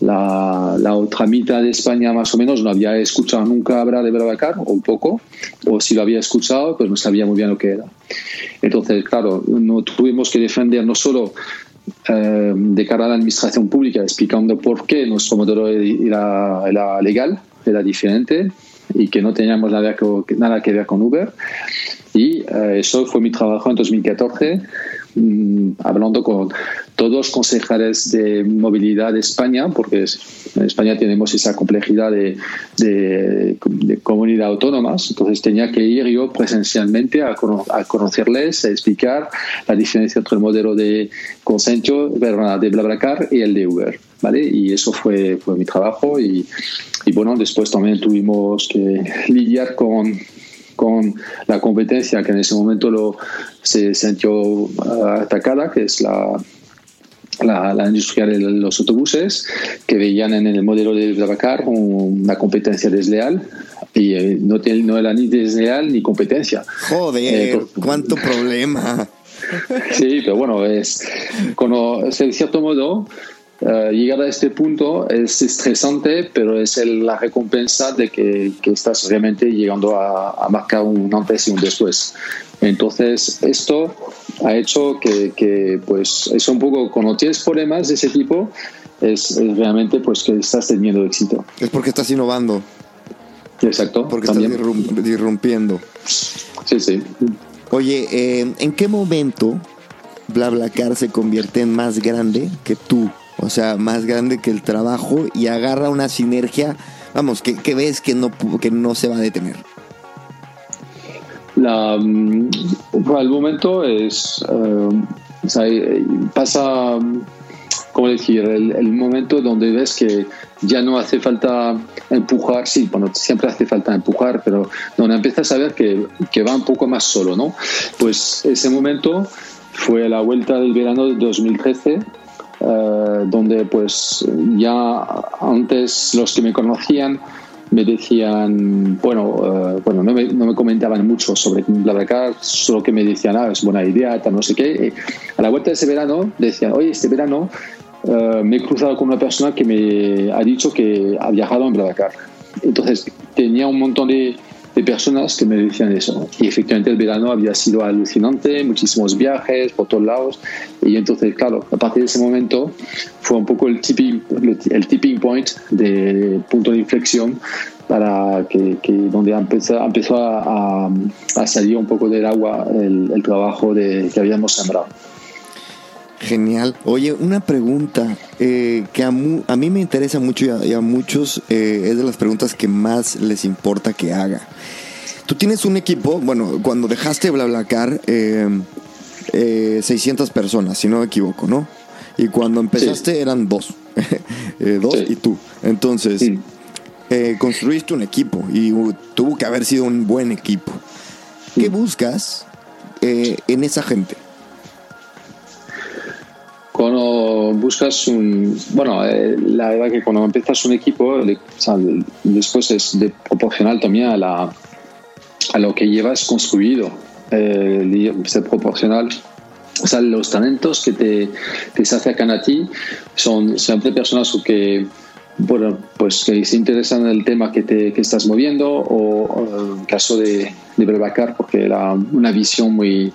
la, la, otra mitad de España más o menos no había escuchado nunca hablar de Blablacar, o un poco, o si lo había escuchado, pues no sabía muy bien lo que era. Entonces, claro, no tuvimos que defender no solo eh, de cara a la administración pública, explicando por qué nuestro modelo era, era legal, era diferente, y que no teníamos nada que, nada que ver con Uber. Y eh, eso fue mi trabajo en 2014, mm, hablando con todos los concejales de movilidad de España, porque en España tenemos esa complejidad de, de, comunidad autónomas, entonces tenía que ir yo presencialmente a, a, conocerles, a explicar la diferencia entre el modelo de Consenso, de BlaBlaCar y el de Uber. ¿Vale? Y eso fue, fue mi trabajo y, y bueno, después también tuvimos que lidiar con con la competencia que en ese momento lo, se sintió atacada, que es la, la, industria de los autobuses, que veían en el modelo de Blablacar una competencia desleal y eh, no, no era ni desleal ni competencia.
Joder, eh, cuánto problema.
Sí, pero bueno, es, de cierto modo, eh, llegar a este punto es estresante, pero es la recompensa de que, que, estás realmente llegando a, a marcar un antes y un después. Entonces, esto ha hecho que, que, pues, es un poco, cuando tienes problemas de ese tipo, es, realmente pues que estás teniendo éxito.
Es porque estás innovando.
Exacto.
Porque estás irrumpiendo.
Sí, sí.
Oye, eh, ¿en qué momento BlaBlaCar se convierte en más grande que tú? O sea, más grande que el trabajo y agarra una sinergia, vamos, que, ves que no, que no se va a detener.
La, mm, momento es eh, pasa como decir el, momento donde ves que ya no hace falta empujar sí bueno siempre hace falta empujar pero donde empiezas a ver que, que va un poco más solo no pues ese momento fue la vuelta del verano de 2013 eh, donde pues ya antes los que me conocían me decían, bueno, eh, bueno no me, no, me, comentaban mucho sobre BlaBlaCar, solo que me decían, ah, es buena idea, tal, no sé qué. a la vuelta de ese verano decían, oye, este verano eh, me he cruzado con una persona que me ha dicho que ha viajado en BlaBlaCar. Entonces tenía un montón de de personas que me decían eso. Y efectivamente el verano había sido alucinante, muchísimos viajes por todos lados. Y entonces, claro, a partir de ese momento fue un poco el tipping, el tipping point, de punto de inflexión para que, donde empezó, empezó a, a, salir un poco del agua el, trabajo de, que habíamos sembrado.
Genial. Oye, una pregunta eh, que a, mí me interesa mucho y a, muchos eh, es de las preguntas que más les importa que haga. Tú tienes un equipo, bueno, cuando dejaste BlaBlaCar, eh, eh, 600 personas, si no me equivoco, ¿no? Y cuando empezaste eran dos, dos y tú. Entonces, construiste un equipo y tuvo que haber sido un buen equipo. ¿Qué buscas en esa gente?
Cuando buscas un. Bueno, eh, la verdad que cuando empiezas un equipo, después es de proporcional también a, la, a lo que llevas construido. Eh, ser proporcional. O sea, los talentos que te, que se acercan a ti son siempre personas que, bueno, pues que se interesan en el tema que, te, que estás moviendo o, en caso de, de Brevacar, porque era una visión muy,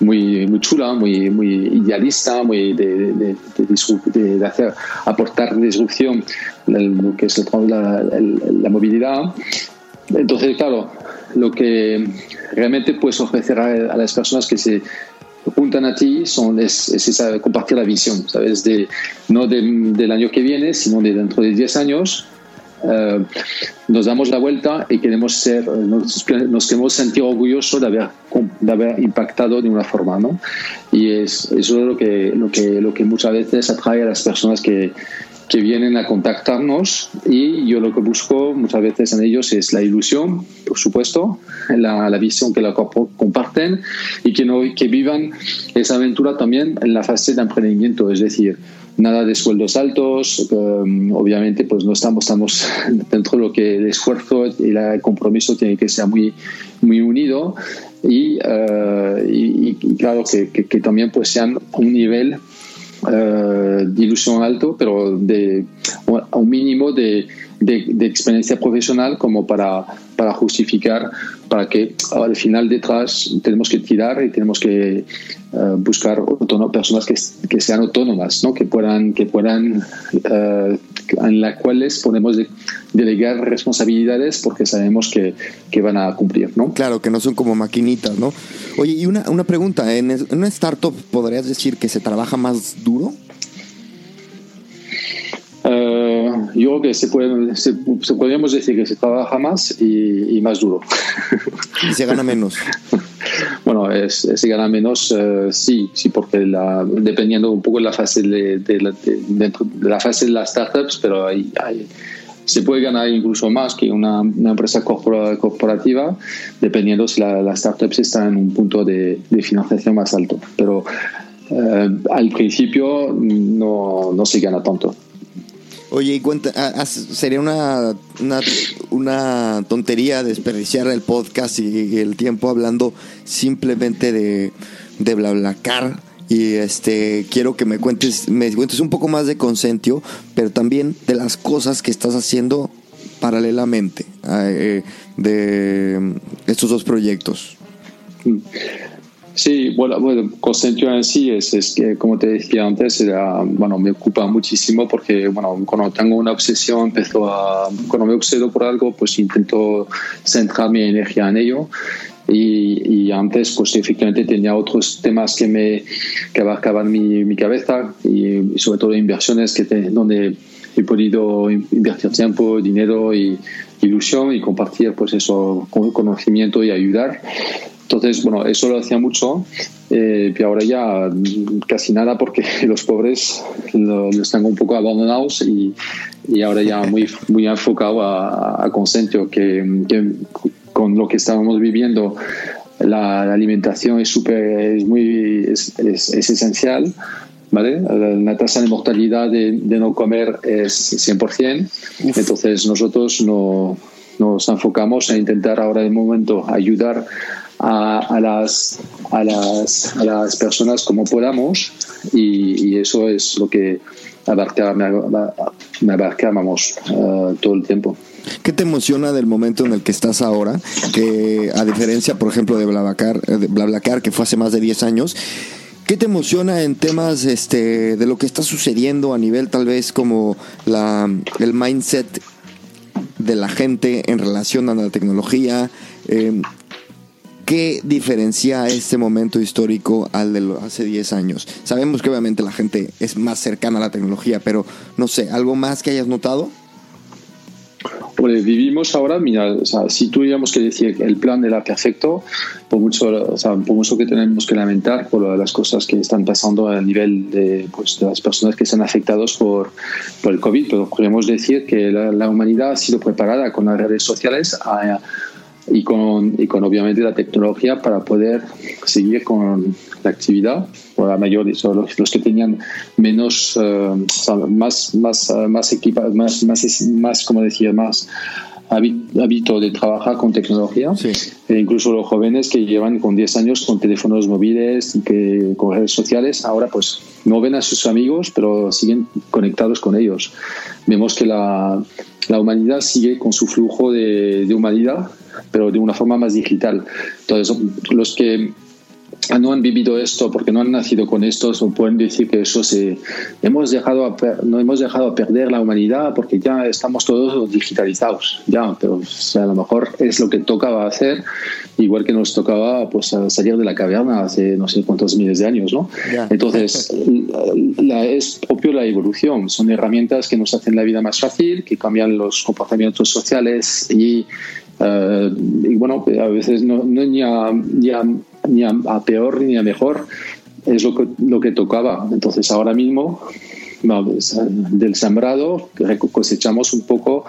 muy, muy chula, muy, muy idealista, muy de, de, de, de hacer, aportar disrupción, lo que es la, la, movilidad. Entonces, claro, lo que realmente puedes ofrecer a, las personas que se juntan a ti son, es, es compartir la visión, ¿sabes? De, no del año que viene, sino de dentro de 10 años, eh, nos damos la vuelta y queremos ser, nos, queremos sentir orgullosos de haber, de haber impactado de una forma, ¿no? Y es, eso es lo que, lo, que, lo que muchas veces atrae a las personas que, que vienen a contactarnos y yo lo que busco muchas veces en ellos es la ilusión, por supuesto, la, la visión que la comparten y que, no, que vivan esa aventura también en la fase de emprendimiento, es decir, nada de sueldos altos, um, obviamente pues no estamos, estamos dentro de lo que el esfuerzo y el compromiso tiene que ser muy, muy unido y, uh, y, claro que, que, también pues sean un nivel de ilusión alto, pero de, un mínimo de, de, experiencia profesional como para, para justificar para que al final detrás tenemos que tirar y tenemos que eh, buscar personas que, que, sean autónomas, ¿no? que puedan, que puedan uh, en las cuales podemos delegar responsabilidades porque sabemos que, que, van a cumplir. ¿no?
Claro, que no son como maquinitas. ¿no? Oye, y una, una pregunta, ¿en una startup podrías decir que se trabaja más duro?
Eh, yo creo que se, puede, se, podríamos decir que se trabaja más y, más duro.
¿Y se gana menos?
bueno, se gana menos, eh, sí, sí, porque la, dependiendo un poco de la fase de, la, de, la fase de las startups, pero hay, hay se puede ganar incluso más que una, empresa corporativa, dependiendo si la, startup está en un punto de, financiación más alto. Pero eh, al principio no, no se gana tanto.
Oye, y cuenta, ah, ah, sería una, una, tontería desperdiciar el podcast y el tiempo hablando simplemente de, de BlaBlaCar. Y este quiero que me cuentes, me cuentes un poco más de Consentio, pero también de las cosas que estás haciendo paralelamente eh, de estos dos proyectos.
Sí, bueno, bueno Consentio en sí es, es, que, como te decía antes, era, bueno, me ocupa muchísimo porque, bueno, cuando tengo una obsesión, empezó a, cuando me obsedo por algo, pues intento centrar mi energía en ello. Y, y, antes pues efectivamente tenía otros temas que me que abarcaban mi, mi cabeza y, sobre todo inversiones que donde he podido invertir tiempo, dinero y ilusión y compartir pues eso conocimiento y ayudar entonces, bueno, eso lo hacía mucho, eh, y ahora ya casi nada porque los pobres los tengo un poco abandonados y, y ahora ya muy, muy enfocado a, a Consentio, que, con lo que estábamos viviendo la, alimentación es, super, es, muy, es, es, esencial. ¿Vale? La tasa de mortalidad de, de no comer es 100%, entonces nosotros no, nos enfocamos a intentar ahora de momento ayudar a, las, a, las, a las personas como podamos y, eso es lo que abarca, me, me uh, todo el tiempo.
¿Qué te emociona del momento en el que estás ahora? Que a diferencia, por ejemplo, de Blablacar, eh, de Blablacar que fue hace más de 10 años, ¿Qué te emociona en temas este, de lo que está sucediendo a nivel tal vez como la, el mindset de la gente en relación a la tecnología? Eh, ¿Qué diferencia este momento histórico al de hace 10 años? Sabemos que obviamente la gente es más cercana a la tecnología, pero no sé, ¿algo más que hayas notado?
Pues vivimos ahora, mira, o sea, si tuviéramos que decir que el plan era perfecto, por mucho, o sea, por mucho que tenemos que lamentar por las cosas que están pasando a nivel de, pues, de las personas que están afectadas por, por el COVID, pero podemos decir que la, la, humanidad ha sido preparada con las redes sociales a, y con, y con obviamente la tecnología para poder seguir con la actividad. Por la mayoría los, los que tenían menos uh, más más uh, más equipa más más más como decía más hábito de trabajar con tecnología. E incluso los jóvenes que llevan con 10 años con teléfonos móviles y que con redes sociales ahora pues no ven a sus amigos pero siguen conectados con ellos. Vemos que la, la humanidad sigue con su flujo de, de humanidad pero de una forma más digital. Entonces, los que no han vivido esto porque no han nacido con esto o pueden decir que eso se hemos dejado no hemos dejado a perder la humanidad porque ya estamos todos digitalizados ya pero a lo mejor es lo que tocaba hacer igual que nos tocaba pues salir de la caverna hace no sé cuántos miles de años no entonces la, es propio la evolución son herramientas que nos hacen la vida más fácil que cambian los comportamientos sociales y eh, y bueno, a veces no, no ni, a, ni, a, peor ni a mejor, es lo que, lo que tocaba. Entonces ahora mismo, del sembrado, cosechamos un poco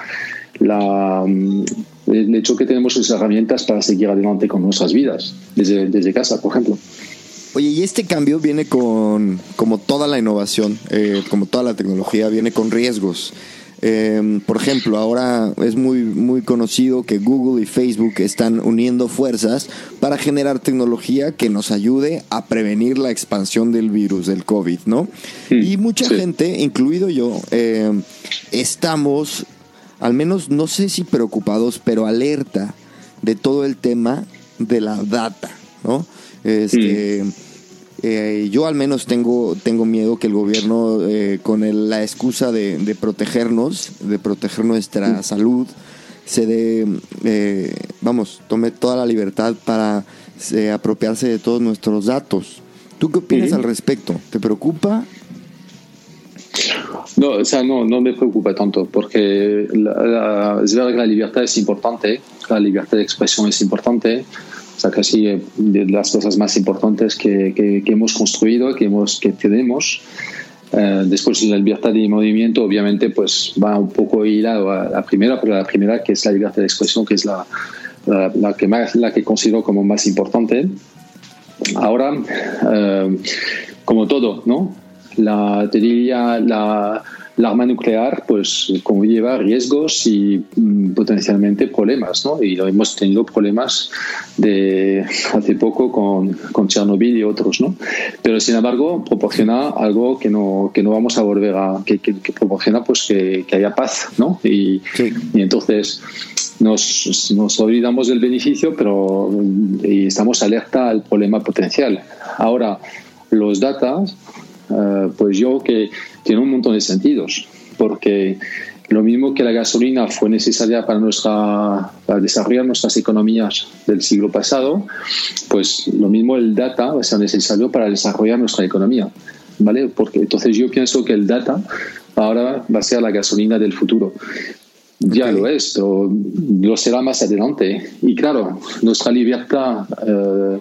la, el hecho que tenemos esas herramientas para seguir adelante con nuestras vidas, desde, desde casa, por ejemplo.
Oye, y este cambio viene con, como toda la innovación, eh, como toda la tecnología, viene con riesgos. Em, por ejemplo, ahora es muy, muy conocido que Google y Facebook están uniendo fuerzas para generar tecnología que nos ayude a prevenir la expansión del virus, del COVID, ¿no? y mucha gente, incluido yo, em, estamos, al menos no sé si preocupados, pero alerta de todo el tema de la data, ¿no? Este. Eh, yo al menos tengo, tengo miedo que el gobierno, eh, con la excusa de, protegernos, de proteger nuestra salud, se dé, eh, vamos, tome toda la libertad para apropiarse de todos nuestros datos. ¿Tú qué opinas al respecto? ¿Te preocupa?
No, o sea, no, no me preocupa tanto, porque la, es verdad que la libertad es importante, la libertad de expresión es importante, o sea, casi de las cosas más importantes que, que, hemos construido, que, hemos, que tenemos. Eh, después la libertad de movimiento obviamente pues va un poco hilado a la primera, pero la primera que es la libertad de expresión, que es la, la, que, más, la que considero como más importante. Ahora, eh, como todo, ¿no? La, te diría, la, la arma nuclear pues conlleva riesgos y mm, potencialmente problemas, ¿no? Y hemos tenido problemas de hace poco con, con Chernobyl y otros, ¿no? Pero sin embargo proporciona algo que no, que no vamos a volver a, que, que, proporciona pues que, que, haya paz, ¿no? Y, y entonces nos, nos, olvidamos del beneficio, pero y estamos alerta al problema potencial. Ahora, los datos, eh, pues yo que tiene un montón de sentidos, porque lo mismo que la gasolina fue necesaria para, nuestra, para desarrollar nuestras economías del siglo pasado, pues lo mismo el data va a ser necesario para desarrollar nuestra economía. ¿Vale? Porque entonces yo pienso que el data ahora va a ser la gasolina del futuro. Ya lo es, pero lo será más adelante. Y claro, nuestra libertad eh,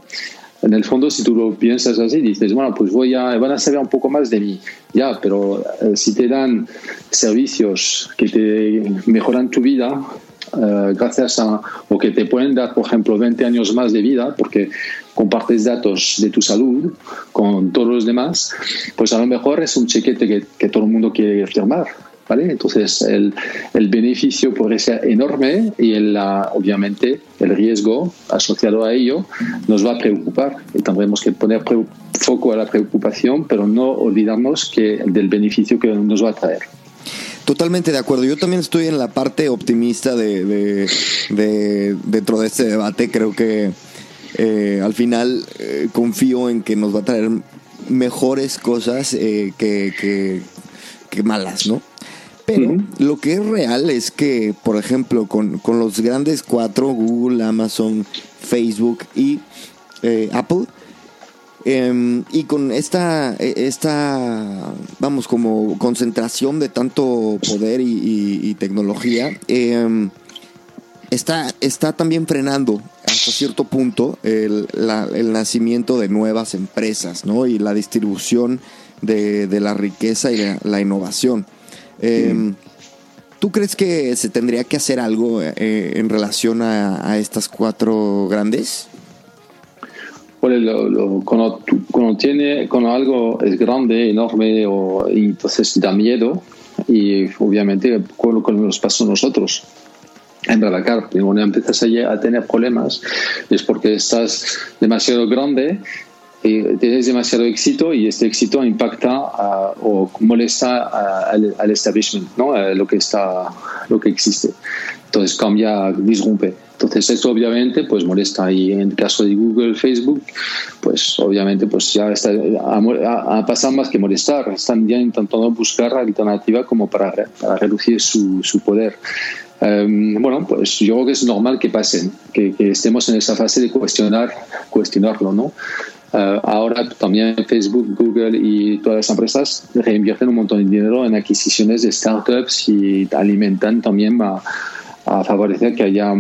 en el fondo, si tú lo piensas así, dices, bueno, pues voy a, van a saber un poco más de mí. Ya, pero eh, si te dan servicios que te mejoran tu vida, eh, gracias a, o que te pueden dar, por ejemplo, 20 años más de vida, porque compartes datos de tu salud con todos los demás, pues a lo mejor es un chequete que, que todo el mundo quiere firmar. Entonces, el, el, beneficio puede ser enorme y el, obviamente el riesgo asociado a ello nos va a preocupar y tendremos que poner foco a la preocupación, pero no olvidamos que del beneficio que nos va a traer.
Totalmente de acuerdo. Yo también estoy en la parte optimista de, de, dentro de este debate. Creo que eh, al final eh, confío en que nos va a traer mejores cosas eh, que, que, malas, ¿no? Pero lo que es real es que, por ejemplo, con, los grandes cuatro, Google, Amazon, Facebook y eh, Apple, em, y con esta, e, esta, vamos, como concentración de tanto poder y, tecnología, em, está, está también frenando hasta cierto punto el, nacimiento de nuevas empresas, ¿no? Y la distribución de, la riqueza y la innovación. Eh, ¿Tú crees que se tendría que hacer algo eh, en relación a, estas cuatro grandes?
Bueno, cuando, tiene, cuando algo es grande, enorme, o, entonces da miedo, y obviamente con lo que nos pasó a nosotros en Blablacar, cuando empiezas a tener problemas es porque estás demasiado grande tienes demasiado éxito y este éxito impacta o molesta al, establishment, ¿no? A lo que está, lo que existe. Entonces cambia, disrumpe. Entonces esto obviamente pues molesta y en el caso de Google, Facebook, pues obviamente pues ya está, ha, pasado más que molestar, están ya intentando buscar alternativa como para, para reducir su, su poder. Em, bueno, pues yo creo que es normal que pasen, que, que, estemos en esa fase de cuestionar, cuestionarlo, ¿no? Eh, ahora también Facebook, Google y todas las empresas reinvierten un montón de dinero en adquisiciones de startups y alimentan también a, favorecer que haya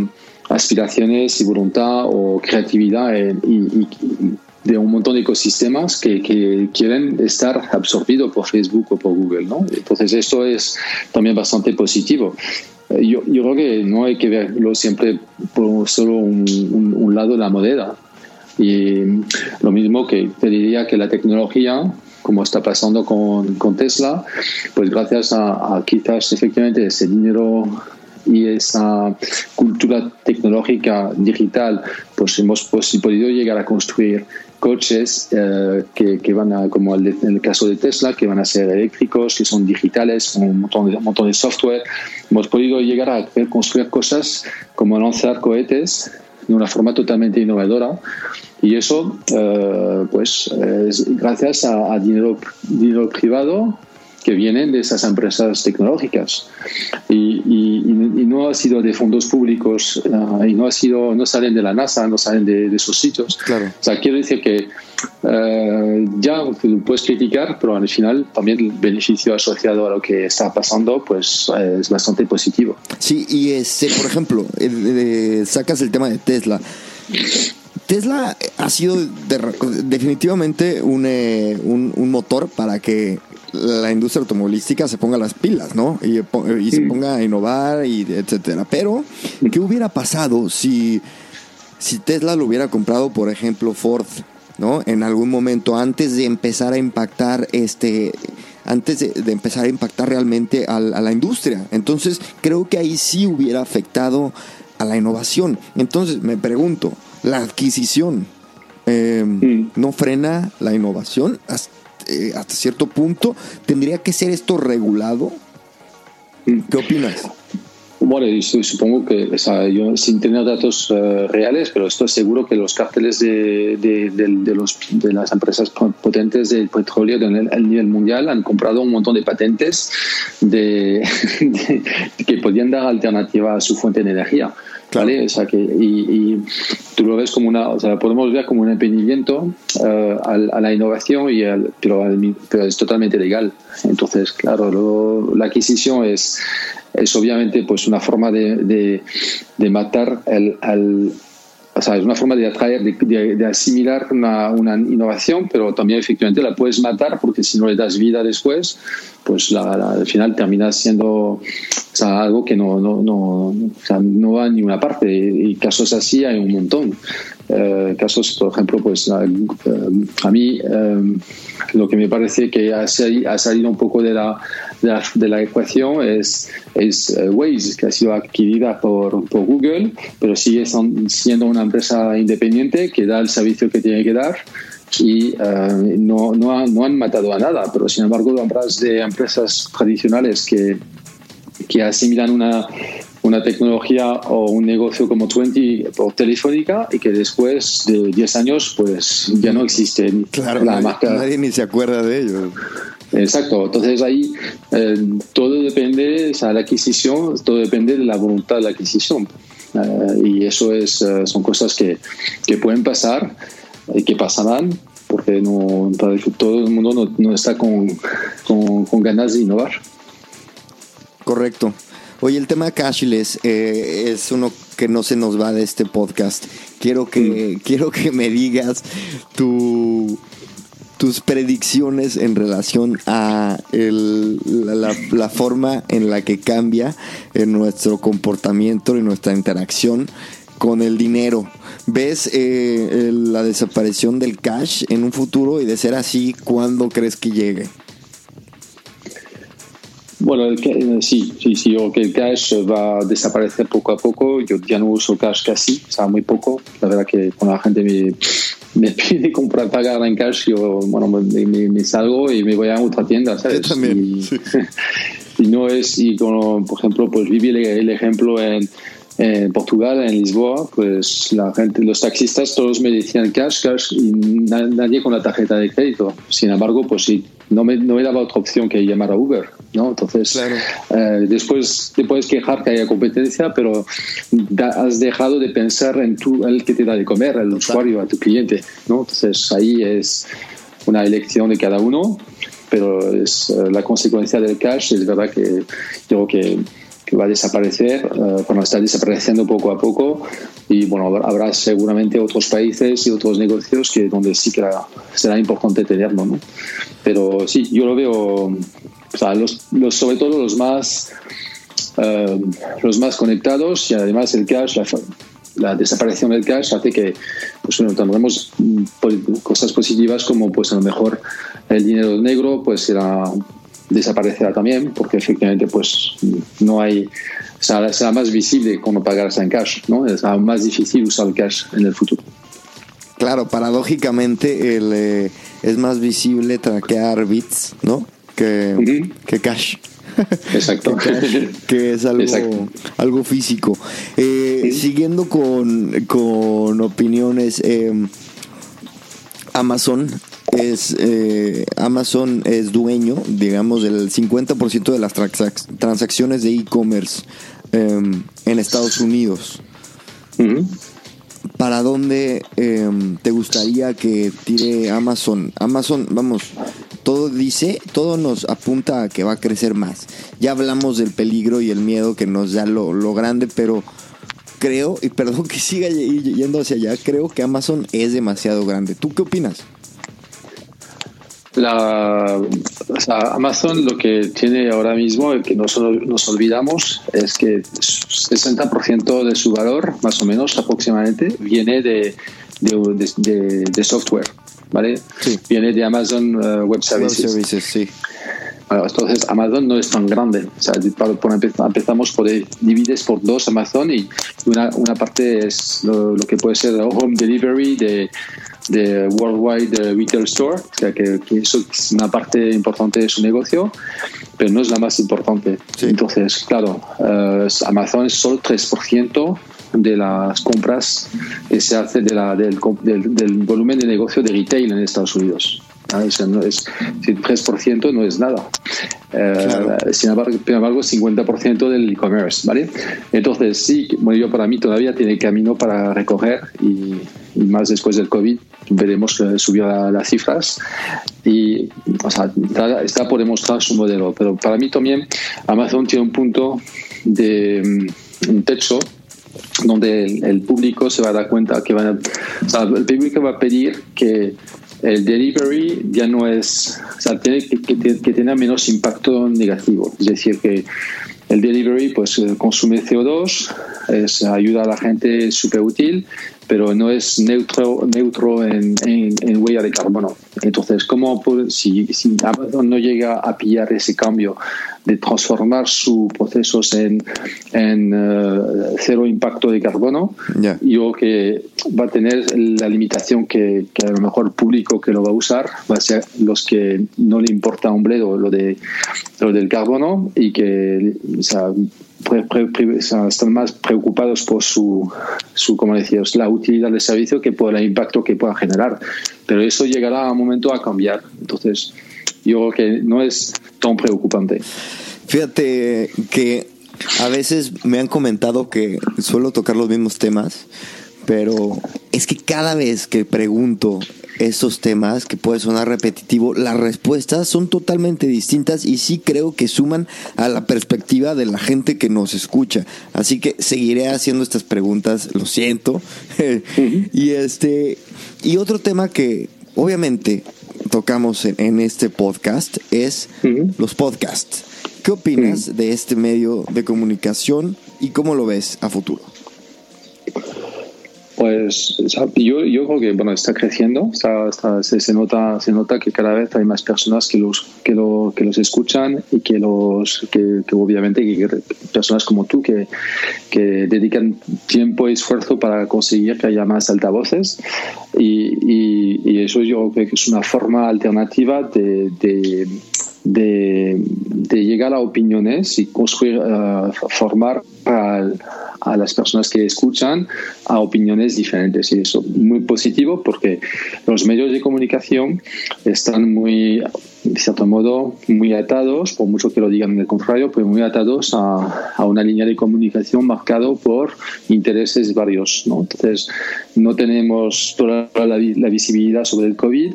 aspiraciones y voluntad o creatividad de un montón de ecosistemas que, quieren estar absorbidos por Facebook o por Google. ¿no? Entonces esto es también bastante positivo. Eh, yo, yo creo que no hay que verlo siempre por solo un, un lado de la moneda y lo mismo que te diría que la tecnología, como está pasando con, con Tesla, pues gracias a, quizás efectivamente ese dinero y esa cultura tecnológica digital, pues hemos pues, podido llegar a construir coches eh, que, van a, como en el caso de Tesla, que van a ser eléctricos, que son digitales, con un montón de, un montón de software. Hemos podido llegar a construir cosas como lanzar cohetes de una forma totalmente innovadora. Y eso, eh, pues, es gracias a, dinero, dinero privado que vienen de esas empresas tecnológicas. Y, no ha sido de fondos públicos eh, y no ha sido no salen de la NASA no salen de, esos sitios.
Claro.
o sea quiero decir que eh, ya puedes criticar pero al final también el beneficio asociado a lo que está pasando pues es bastante positivo.
Sí y este por ejemplo sacas el tema de Tesla. Tesla ha sido definitivamente eh, un, un, motor para que la industria automovilística se ponga las pilas, ¿no? Y, y se ponga a innovar y etcétera. Pero, ¿qué hubiera pasado si, si Tesla lo hubiera comprado, por ejemplo, Ford, ¿no? En algún momento antes de empezar a impactar este antes de, empezar a impactar realmente a, la industria. Entonces, creo que ahí sí hubiera afectado a la innovación. Entonces, me pregunto, la adquisición em, no frena la innovación eh, hasta, cierto punto. ¿Tendría que ser esto regulado? ¿Qué opinas?
Bueno, supongo que, o sea, yo sin tener datos eh, reales, pero estoy seguro que los cárteles de, de, los, de las empresas potentes del petróleo a nivel mundial han comprado un montón de patentes de, que podían dar alternativa a su fuente de energía. ¿Vale? O sea que, y, tú lo ves como una, o sea, podemos ver como un emprendimiento eh, a, la innovación, y pero, pero, es totalmente legal. Entonces, claro, la adquisición es es obviamente pues una forma de, de, matar el, al, es una forma de atraer, de, de, asimilar una, innovación, pero también efectivamente la puedes matar porque si no le das vida después, pues al final termina siendo algo que no, no va a ninguna parte. Y casos así hay un montón. Eh, casos, por ejemplo, pues a, a mí eh, lo que me parece que ha, ha salido un poco de la de la, ecuación es, es eh, Waze, que ha sido adquirida por, por Google, pero sigue siendo una empresa independiente que da el servicio que tiene que dar y eh, no, no, no, han matado a nada, pero sin embargo hablas de empresas tradicionales que, que asimilan una, una tecnología o un negocio como 20 por Telefónica y que después de 10 años pues ya no existe.
Claro, la nadie, nadie ni se acuerda de ello.
Exacto, entonces ahí eh, todo depende, o sea, la adquisición, todo depende de la voluntad de la adquisición. Eh, y eso es, eh, son cosas que, que, pueden pasar y que pasarán porque no, todo el mundo no, no está con, con, con, ganas de innovar.
Correcto. Oye, el tema cashless es uno que no se nos va de este podcast. Quiero que, mm. quiero que me digas tu tus predicciones en relación a la, forma en la que cambia en nuestro comportamiento y nuestra interacción con el dinero. ¿Ves eh, la desaparición del cash en un futuro y de ser así, cuándo crees que llegue?
Bueno, sí, sí, sí, o que el cash va a desaparecer poco a poco. Yo ya no uso cash casi, o sea, muy poco. La verdad que cuando la gente me, me pide comprar, pagar en cash, yo, bueno, me, salgo y me voy a otra tienda, ¿sabes?
también,
y, no es, y como, por ejemplo, pues viví el, ejemplo en, en, Portugal, en Lisboa, pues la gente, los taxistas todos me decían cash, cash, y nadie con la tarjeta de crédito. Sin embargo, pues sí, no me, no me daba otra opción que llamar a Uber. ¿no? Entonces, eh, después te puedes quejar que haya competencia, pero has dejado de pensar en tú, el que te da de comer, el usuario, a tu cliente, ¿no? Entonces, ahí es una elección de cada uno, pero es eh, la consecuencia del cash, es verdad que creo que que va a desaparecer, uh, bueno, está desapareciendo poco a poco y bueno, habrá seguramente otros países y otros negocios que donde sí que será importante tenerlo, ¿no? Pero sí, yo lo veo, o sea, los, los, sobre todo los más, uh, los más conectados y además el cash, la, desaparición del cash hace que pues, bueno, tendremos mm, cosas positivas como pues a lo mejor el dinero negro pues será desaparecerá también porque efectivamente pues no hay será, será más visible cuando pagarás en cash no será más difícil usar el cash en el futuro.
Claro paradójicamente el, eh, es más visible traquear bits no que, que cash.
Exacto.
que, es algo, algo físico. Eh, siguiendo con, con opiniones, eh, Amazon es eh, Amazon es dueño, digamos, del 50% de las transacciones de e-commerce em, en Estados Unidos. ¿Para dónde em, te gustaría que tire Amazon? Amazon, vamos, todo dice, todo nos apunta a que va a crecer más. Ya hablamos del peligro y el miedo que nos da lo, lo grande, pero creo, y perdón que siga yendo hacia allá, creo que Amazon es demasiado grande. ¿Tú qué opinas?
La, Amazon lo que tiene ahora mismo, que nos, nos olvidamos, es que 60% de su valor, más o menos aproximadamente, viene de, de, software, ¿vale? Viene de Amazon uh, Web Services. Web Services sí. entonces Amazon no es tan grande. O sea, por, empezamos por divides por dos Amazon y una, una parte es lo, lo que puede ser home delivery de de Worldwide Retail Store, o sea que, eso es una parte importante de su negocio, pero no es la más importante. Entonces, claro, uh, Amazon es solo 3% de las compras que se hace de la, del, del, volumen de negocio de retail en Estados Unidos. O sea, no es, 3% no es nada. Sin, embargo, sin embargo, 50% del e-commerce, ¿vale? Entonces, sí, bueno, yo para mí todavía tiene camino para recoger y, y más después del COVID veremos que subió las cifras y está, por demostrar su modelo. Pero para mí también Amazon tiene un punto de mm, un techo donde el, público se va a dar cuenta que van a, el público va a pedir que el delivery ya no es, o sea, tiene que, que, menos impacto negativo. Es decir, que el delivery pues eh, consume CO2, es, ayuda a la gente, es súper útil, pero no es neutro, neutro en, en, huella de carbono. Entonces, ¿cómo si, si Amazon no llega a pillar ese cambio de transformar sus procesos en, en eh, cero impacto de carbono, yo que va a tener la limitación que, que, a lo mejor el público que lo va a usar va a ser los que no le importa un bledo lo, de, lo del carbono y que o sea, están más preocupados por su, su como decías, la utilidad del servicio que por el impacto que pueda generar. Pero eso llegará a un momento a cambiar. Entonces, yo creo que no es tan preocupante.
Fíjate que a veces me han comentado que suelo tocar los mismos temas, pero es que cada vez que pregunto estos temas, que puede sonar repetitivo, las respuestas son totalmente distintas y sí creo que suman a la perspectiva de la gente que nos escucha. Así que seguiré haciendo estas preguntas, lo siento. y este y otro tema que obviamente tocamos en, este podcast es los podcasts. ¿Qué opinas de este medio de comunicación y cómo lo ves a futuro?
Pues yo, yo creo que bueno está creciendo, está, se, nota se nota que cada vez hay más personas que los que, lo, que los escuchan y que los que, obviamente que personas como tú que, que dedican tiempo y esfuerzo para conseguir que haya más altavoces. Y, y, eso yo creo que es una forma alternativa de, de de, de, llegar a opiniones y construir, uh, formar al, a las personas que escuchan a opiniones diferentes. Y eso es muy positivo porque los medios de comunicación están muy, de cierto modo, muy atados, por mucho que lo digan en el contrario, pues muy atados a, a una línea de comunicación marcado por intereses varios. ¿no? Entonces, no tenemos toda la, la visibilidad sobre el COVID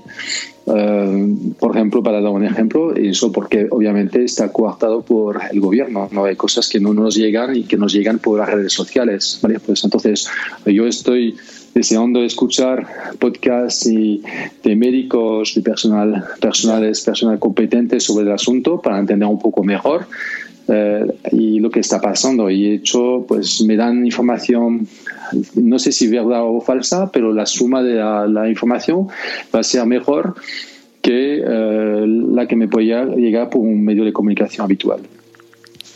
eh, por ejemplo, para dar un ejemplo, eso porque obviamente está coartado por el gobierno, no hay cosas que no nos llegan y que nos llegan por las redes sociales, ¿vale? Pues entonces yo estoy deseando escuchar podcasts y de médicos, de personal, personales, personal competentes sobre el asunto para entender un poco mejor eh, y lo que está pasando. Y de hecho, pues me dan información, no sé si verdad o falsa, pero la suma de la, información va a ser mejor que eh, la que me puede llegar por un medio de comunicación habitual.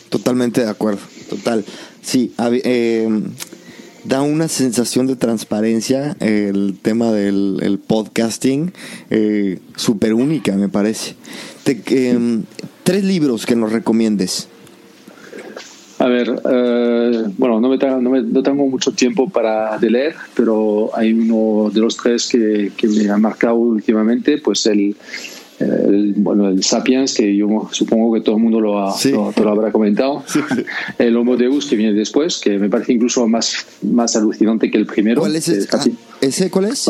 Totalmente de acuerdo, total. Sí, eh, da una sensación de transparencia el tema del podcasting, súper única, me parece. tres libros que nos recomiendes.
A ver, eh, bueno, no, me, no, tengo mucho tiempo para leer, pero hay uno de los tres que, que me ha marcado últimamente, pues el, bueno, el Sapiens, que yo supongo que todo el mundo lo, lo, habrá comentado. El Homo Deus, que viene después, que me parece incluso más, más alucinante que el primero.
¿Cuál es, ese? Ah, ¿Ese cuál es?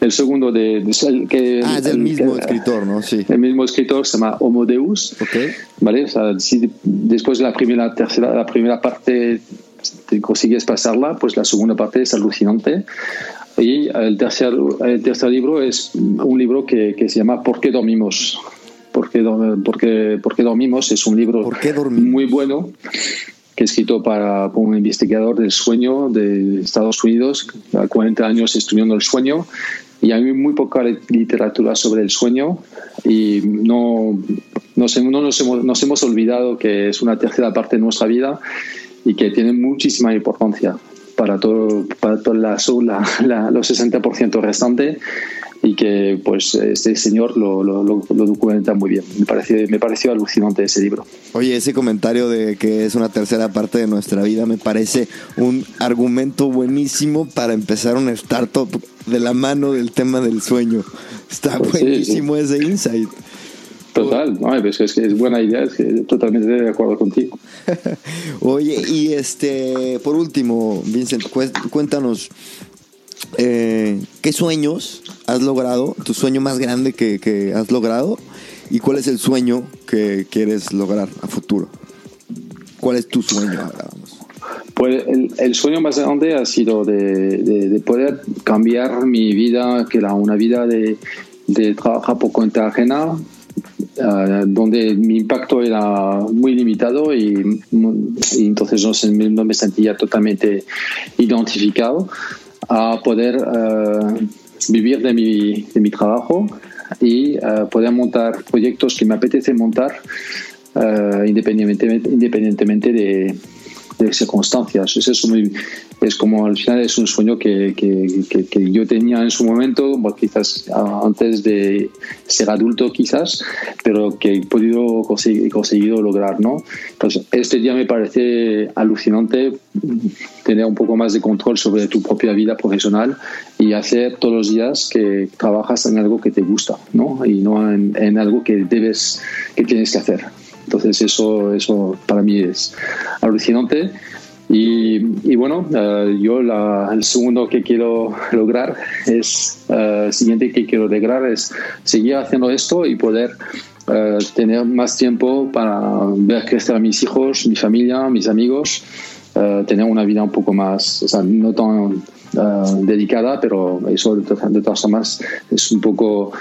el segundo de, que
ah, es el, mismo escritor, ¿no? Sí.
El mismo escritor se llama Homo Deus.
Okay.
¿Vale? O sea, si después de la primera, tercera, la primera parte te consigues pasarla, pues la segunda parte es alucinante. Y el tercer, el tercer libro es un libro que, que se llama ¿Por qué dormimos? ¿Por qué, porque, porque dormimos? Es un libro muy bueno que he escrito para, por un investigador del sueño de Estados Unidos, 40 años estudiando el sueño, y hay muy poca literatura sobre el sueño y no, no, no nos, hemos, nos hemos olvidado que es una tercera parte de nuestra vida y que tiene muchísima importancia para todo, para toda la, la, los 60% restante y que pues este señor lo, lo, lo, documenta muy bien. Me pareció, me pareció alucinante ese libro.
Oye, ese comentario de que es una tercera parte de nuestra vida me parece un argumento buenísimo para empezar un startup de la mano del tema del sueño. Está buenísimo ese insight.
Total, no, es que es buena idea, es que totalmente de acuerdo contigo.
Oye, y este, por último, Vincent, cuéntanos, eh, ¿qué sueños has logrado? ¿Tu sueño más grande que, has logrado? ¿Y cuál es el sueño que quieres lograr a futuro? ¿Cuál es tu sueño ahora?
Pues el, sueño más grande ha sido de, poder cambiar mi vida, que era una vida de, de trabajar por cuenta ajena, eh, donde mi impacto era muy limitado y, entonces no, me sentía totalmente identificado a poder eh, vivir de mi, de mi, trabajo y eh, poder montar proyectos que me apetece montar independientemente, independientemente de, de circunstancias. Eso es muy, es como al final es un sueño que, que, yo tenía en su momento, quizás antes de ser adulto quizás, pero que he podido conseguir, conseguido lograr, ¿no? Entonces, este día me parece alucinante tener un poco más de control sobre tu propia vida profesional y hacer todos los días que trabajas en algo que te gusta, ¿no? Y no en algo que debes, que tienes que hacer. Entonces eso, eso para mí es alucinante. Y, bueno, eh, yo el segundo que quiero lograr es, eh, siguiente que quiero lograr es seguir haciendo esto y poder eh, tener más tiempo para ver crecer a mis hijos, mi familia, mis amigos, tener una vida un poco más, o sea, no tan dedicada, pero eso de todas formas es un poco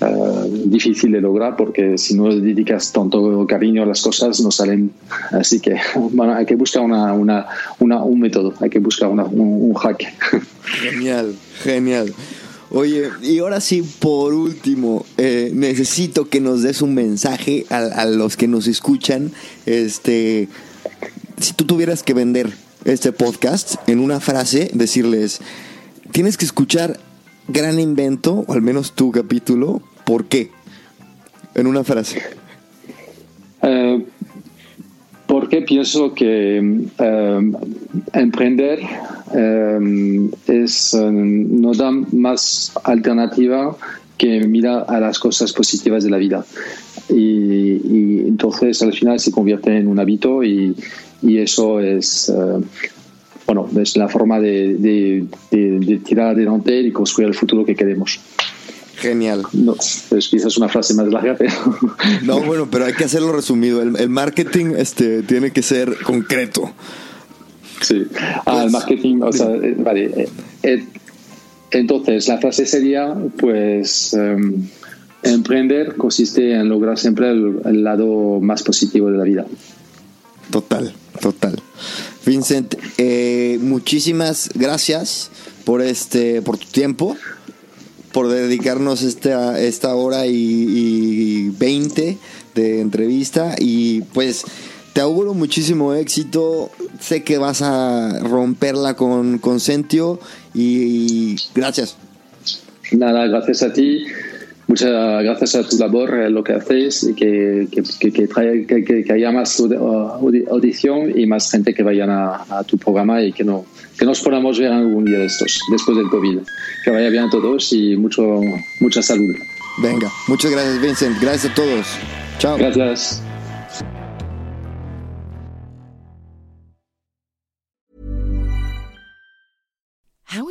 eh, difícil de lograr porque si no dedicas tanto cariño a las cosas no salen. Así que bueno, hay que buscar una, una, un método, hay que buscar un, hack.
Genial, genial. Oye, y ahora sí, por último, eh, necesito que nos des un mensaje a, a, los que nos escuchan. Este, si tú tuvieras que vender este podcast en una frase, decirles, tienes que escuchar Gran Invento, o al menos tu capítulo, ¿Por qué? En una frase.
Eh, porque pienso que eh, emprender eh, es, nos da más alternativa que mirar a las cosas positivas de la vida. Y, entonces al final se convierte en un hábito y, eso es, bueno, es la forma de tirar adelante y construir el futuro que queremos.
Genial.
No, es quizás una frase más larga, pero...
No, bueno, pero hay que hacerlo resumido. El, marketing este, tiene que ser concreto.
Sí. Ah, el pues, marketing, o sea, eh, vale. Eh, eh, entonces, la frase sería, pues, em, emprender consiste en lograr siempre el, lado más positivo de la vida.
Total, total. Vincent, muchísimas gracias por este, por tu tiempo por dedicarnos esta, esta hora y, veinte de entrevista y pues te auguro muchísimo éxito. Sé que vas a romperla con, con Sentio y gracias.
Nada, gracias a ti. Muchas gracias a tu labor, eh, lo que haces y que, que, que, que, haya más audición y más gente que vayan a, a tu programa y que, no, que nos podamos ver algún día de estos, después del COVID. Que vaya bien a todos y mucho, mucha salud.
Venga, muchas gracias Vincent, gracias a todos. Chao.
Gracias.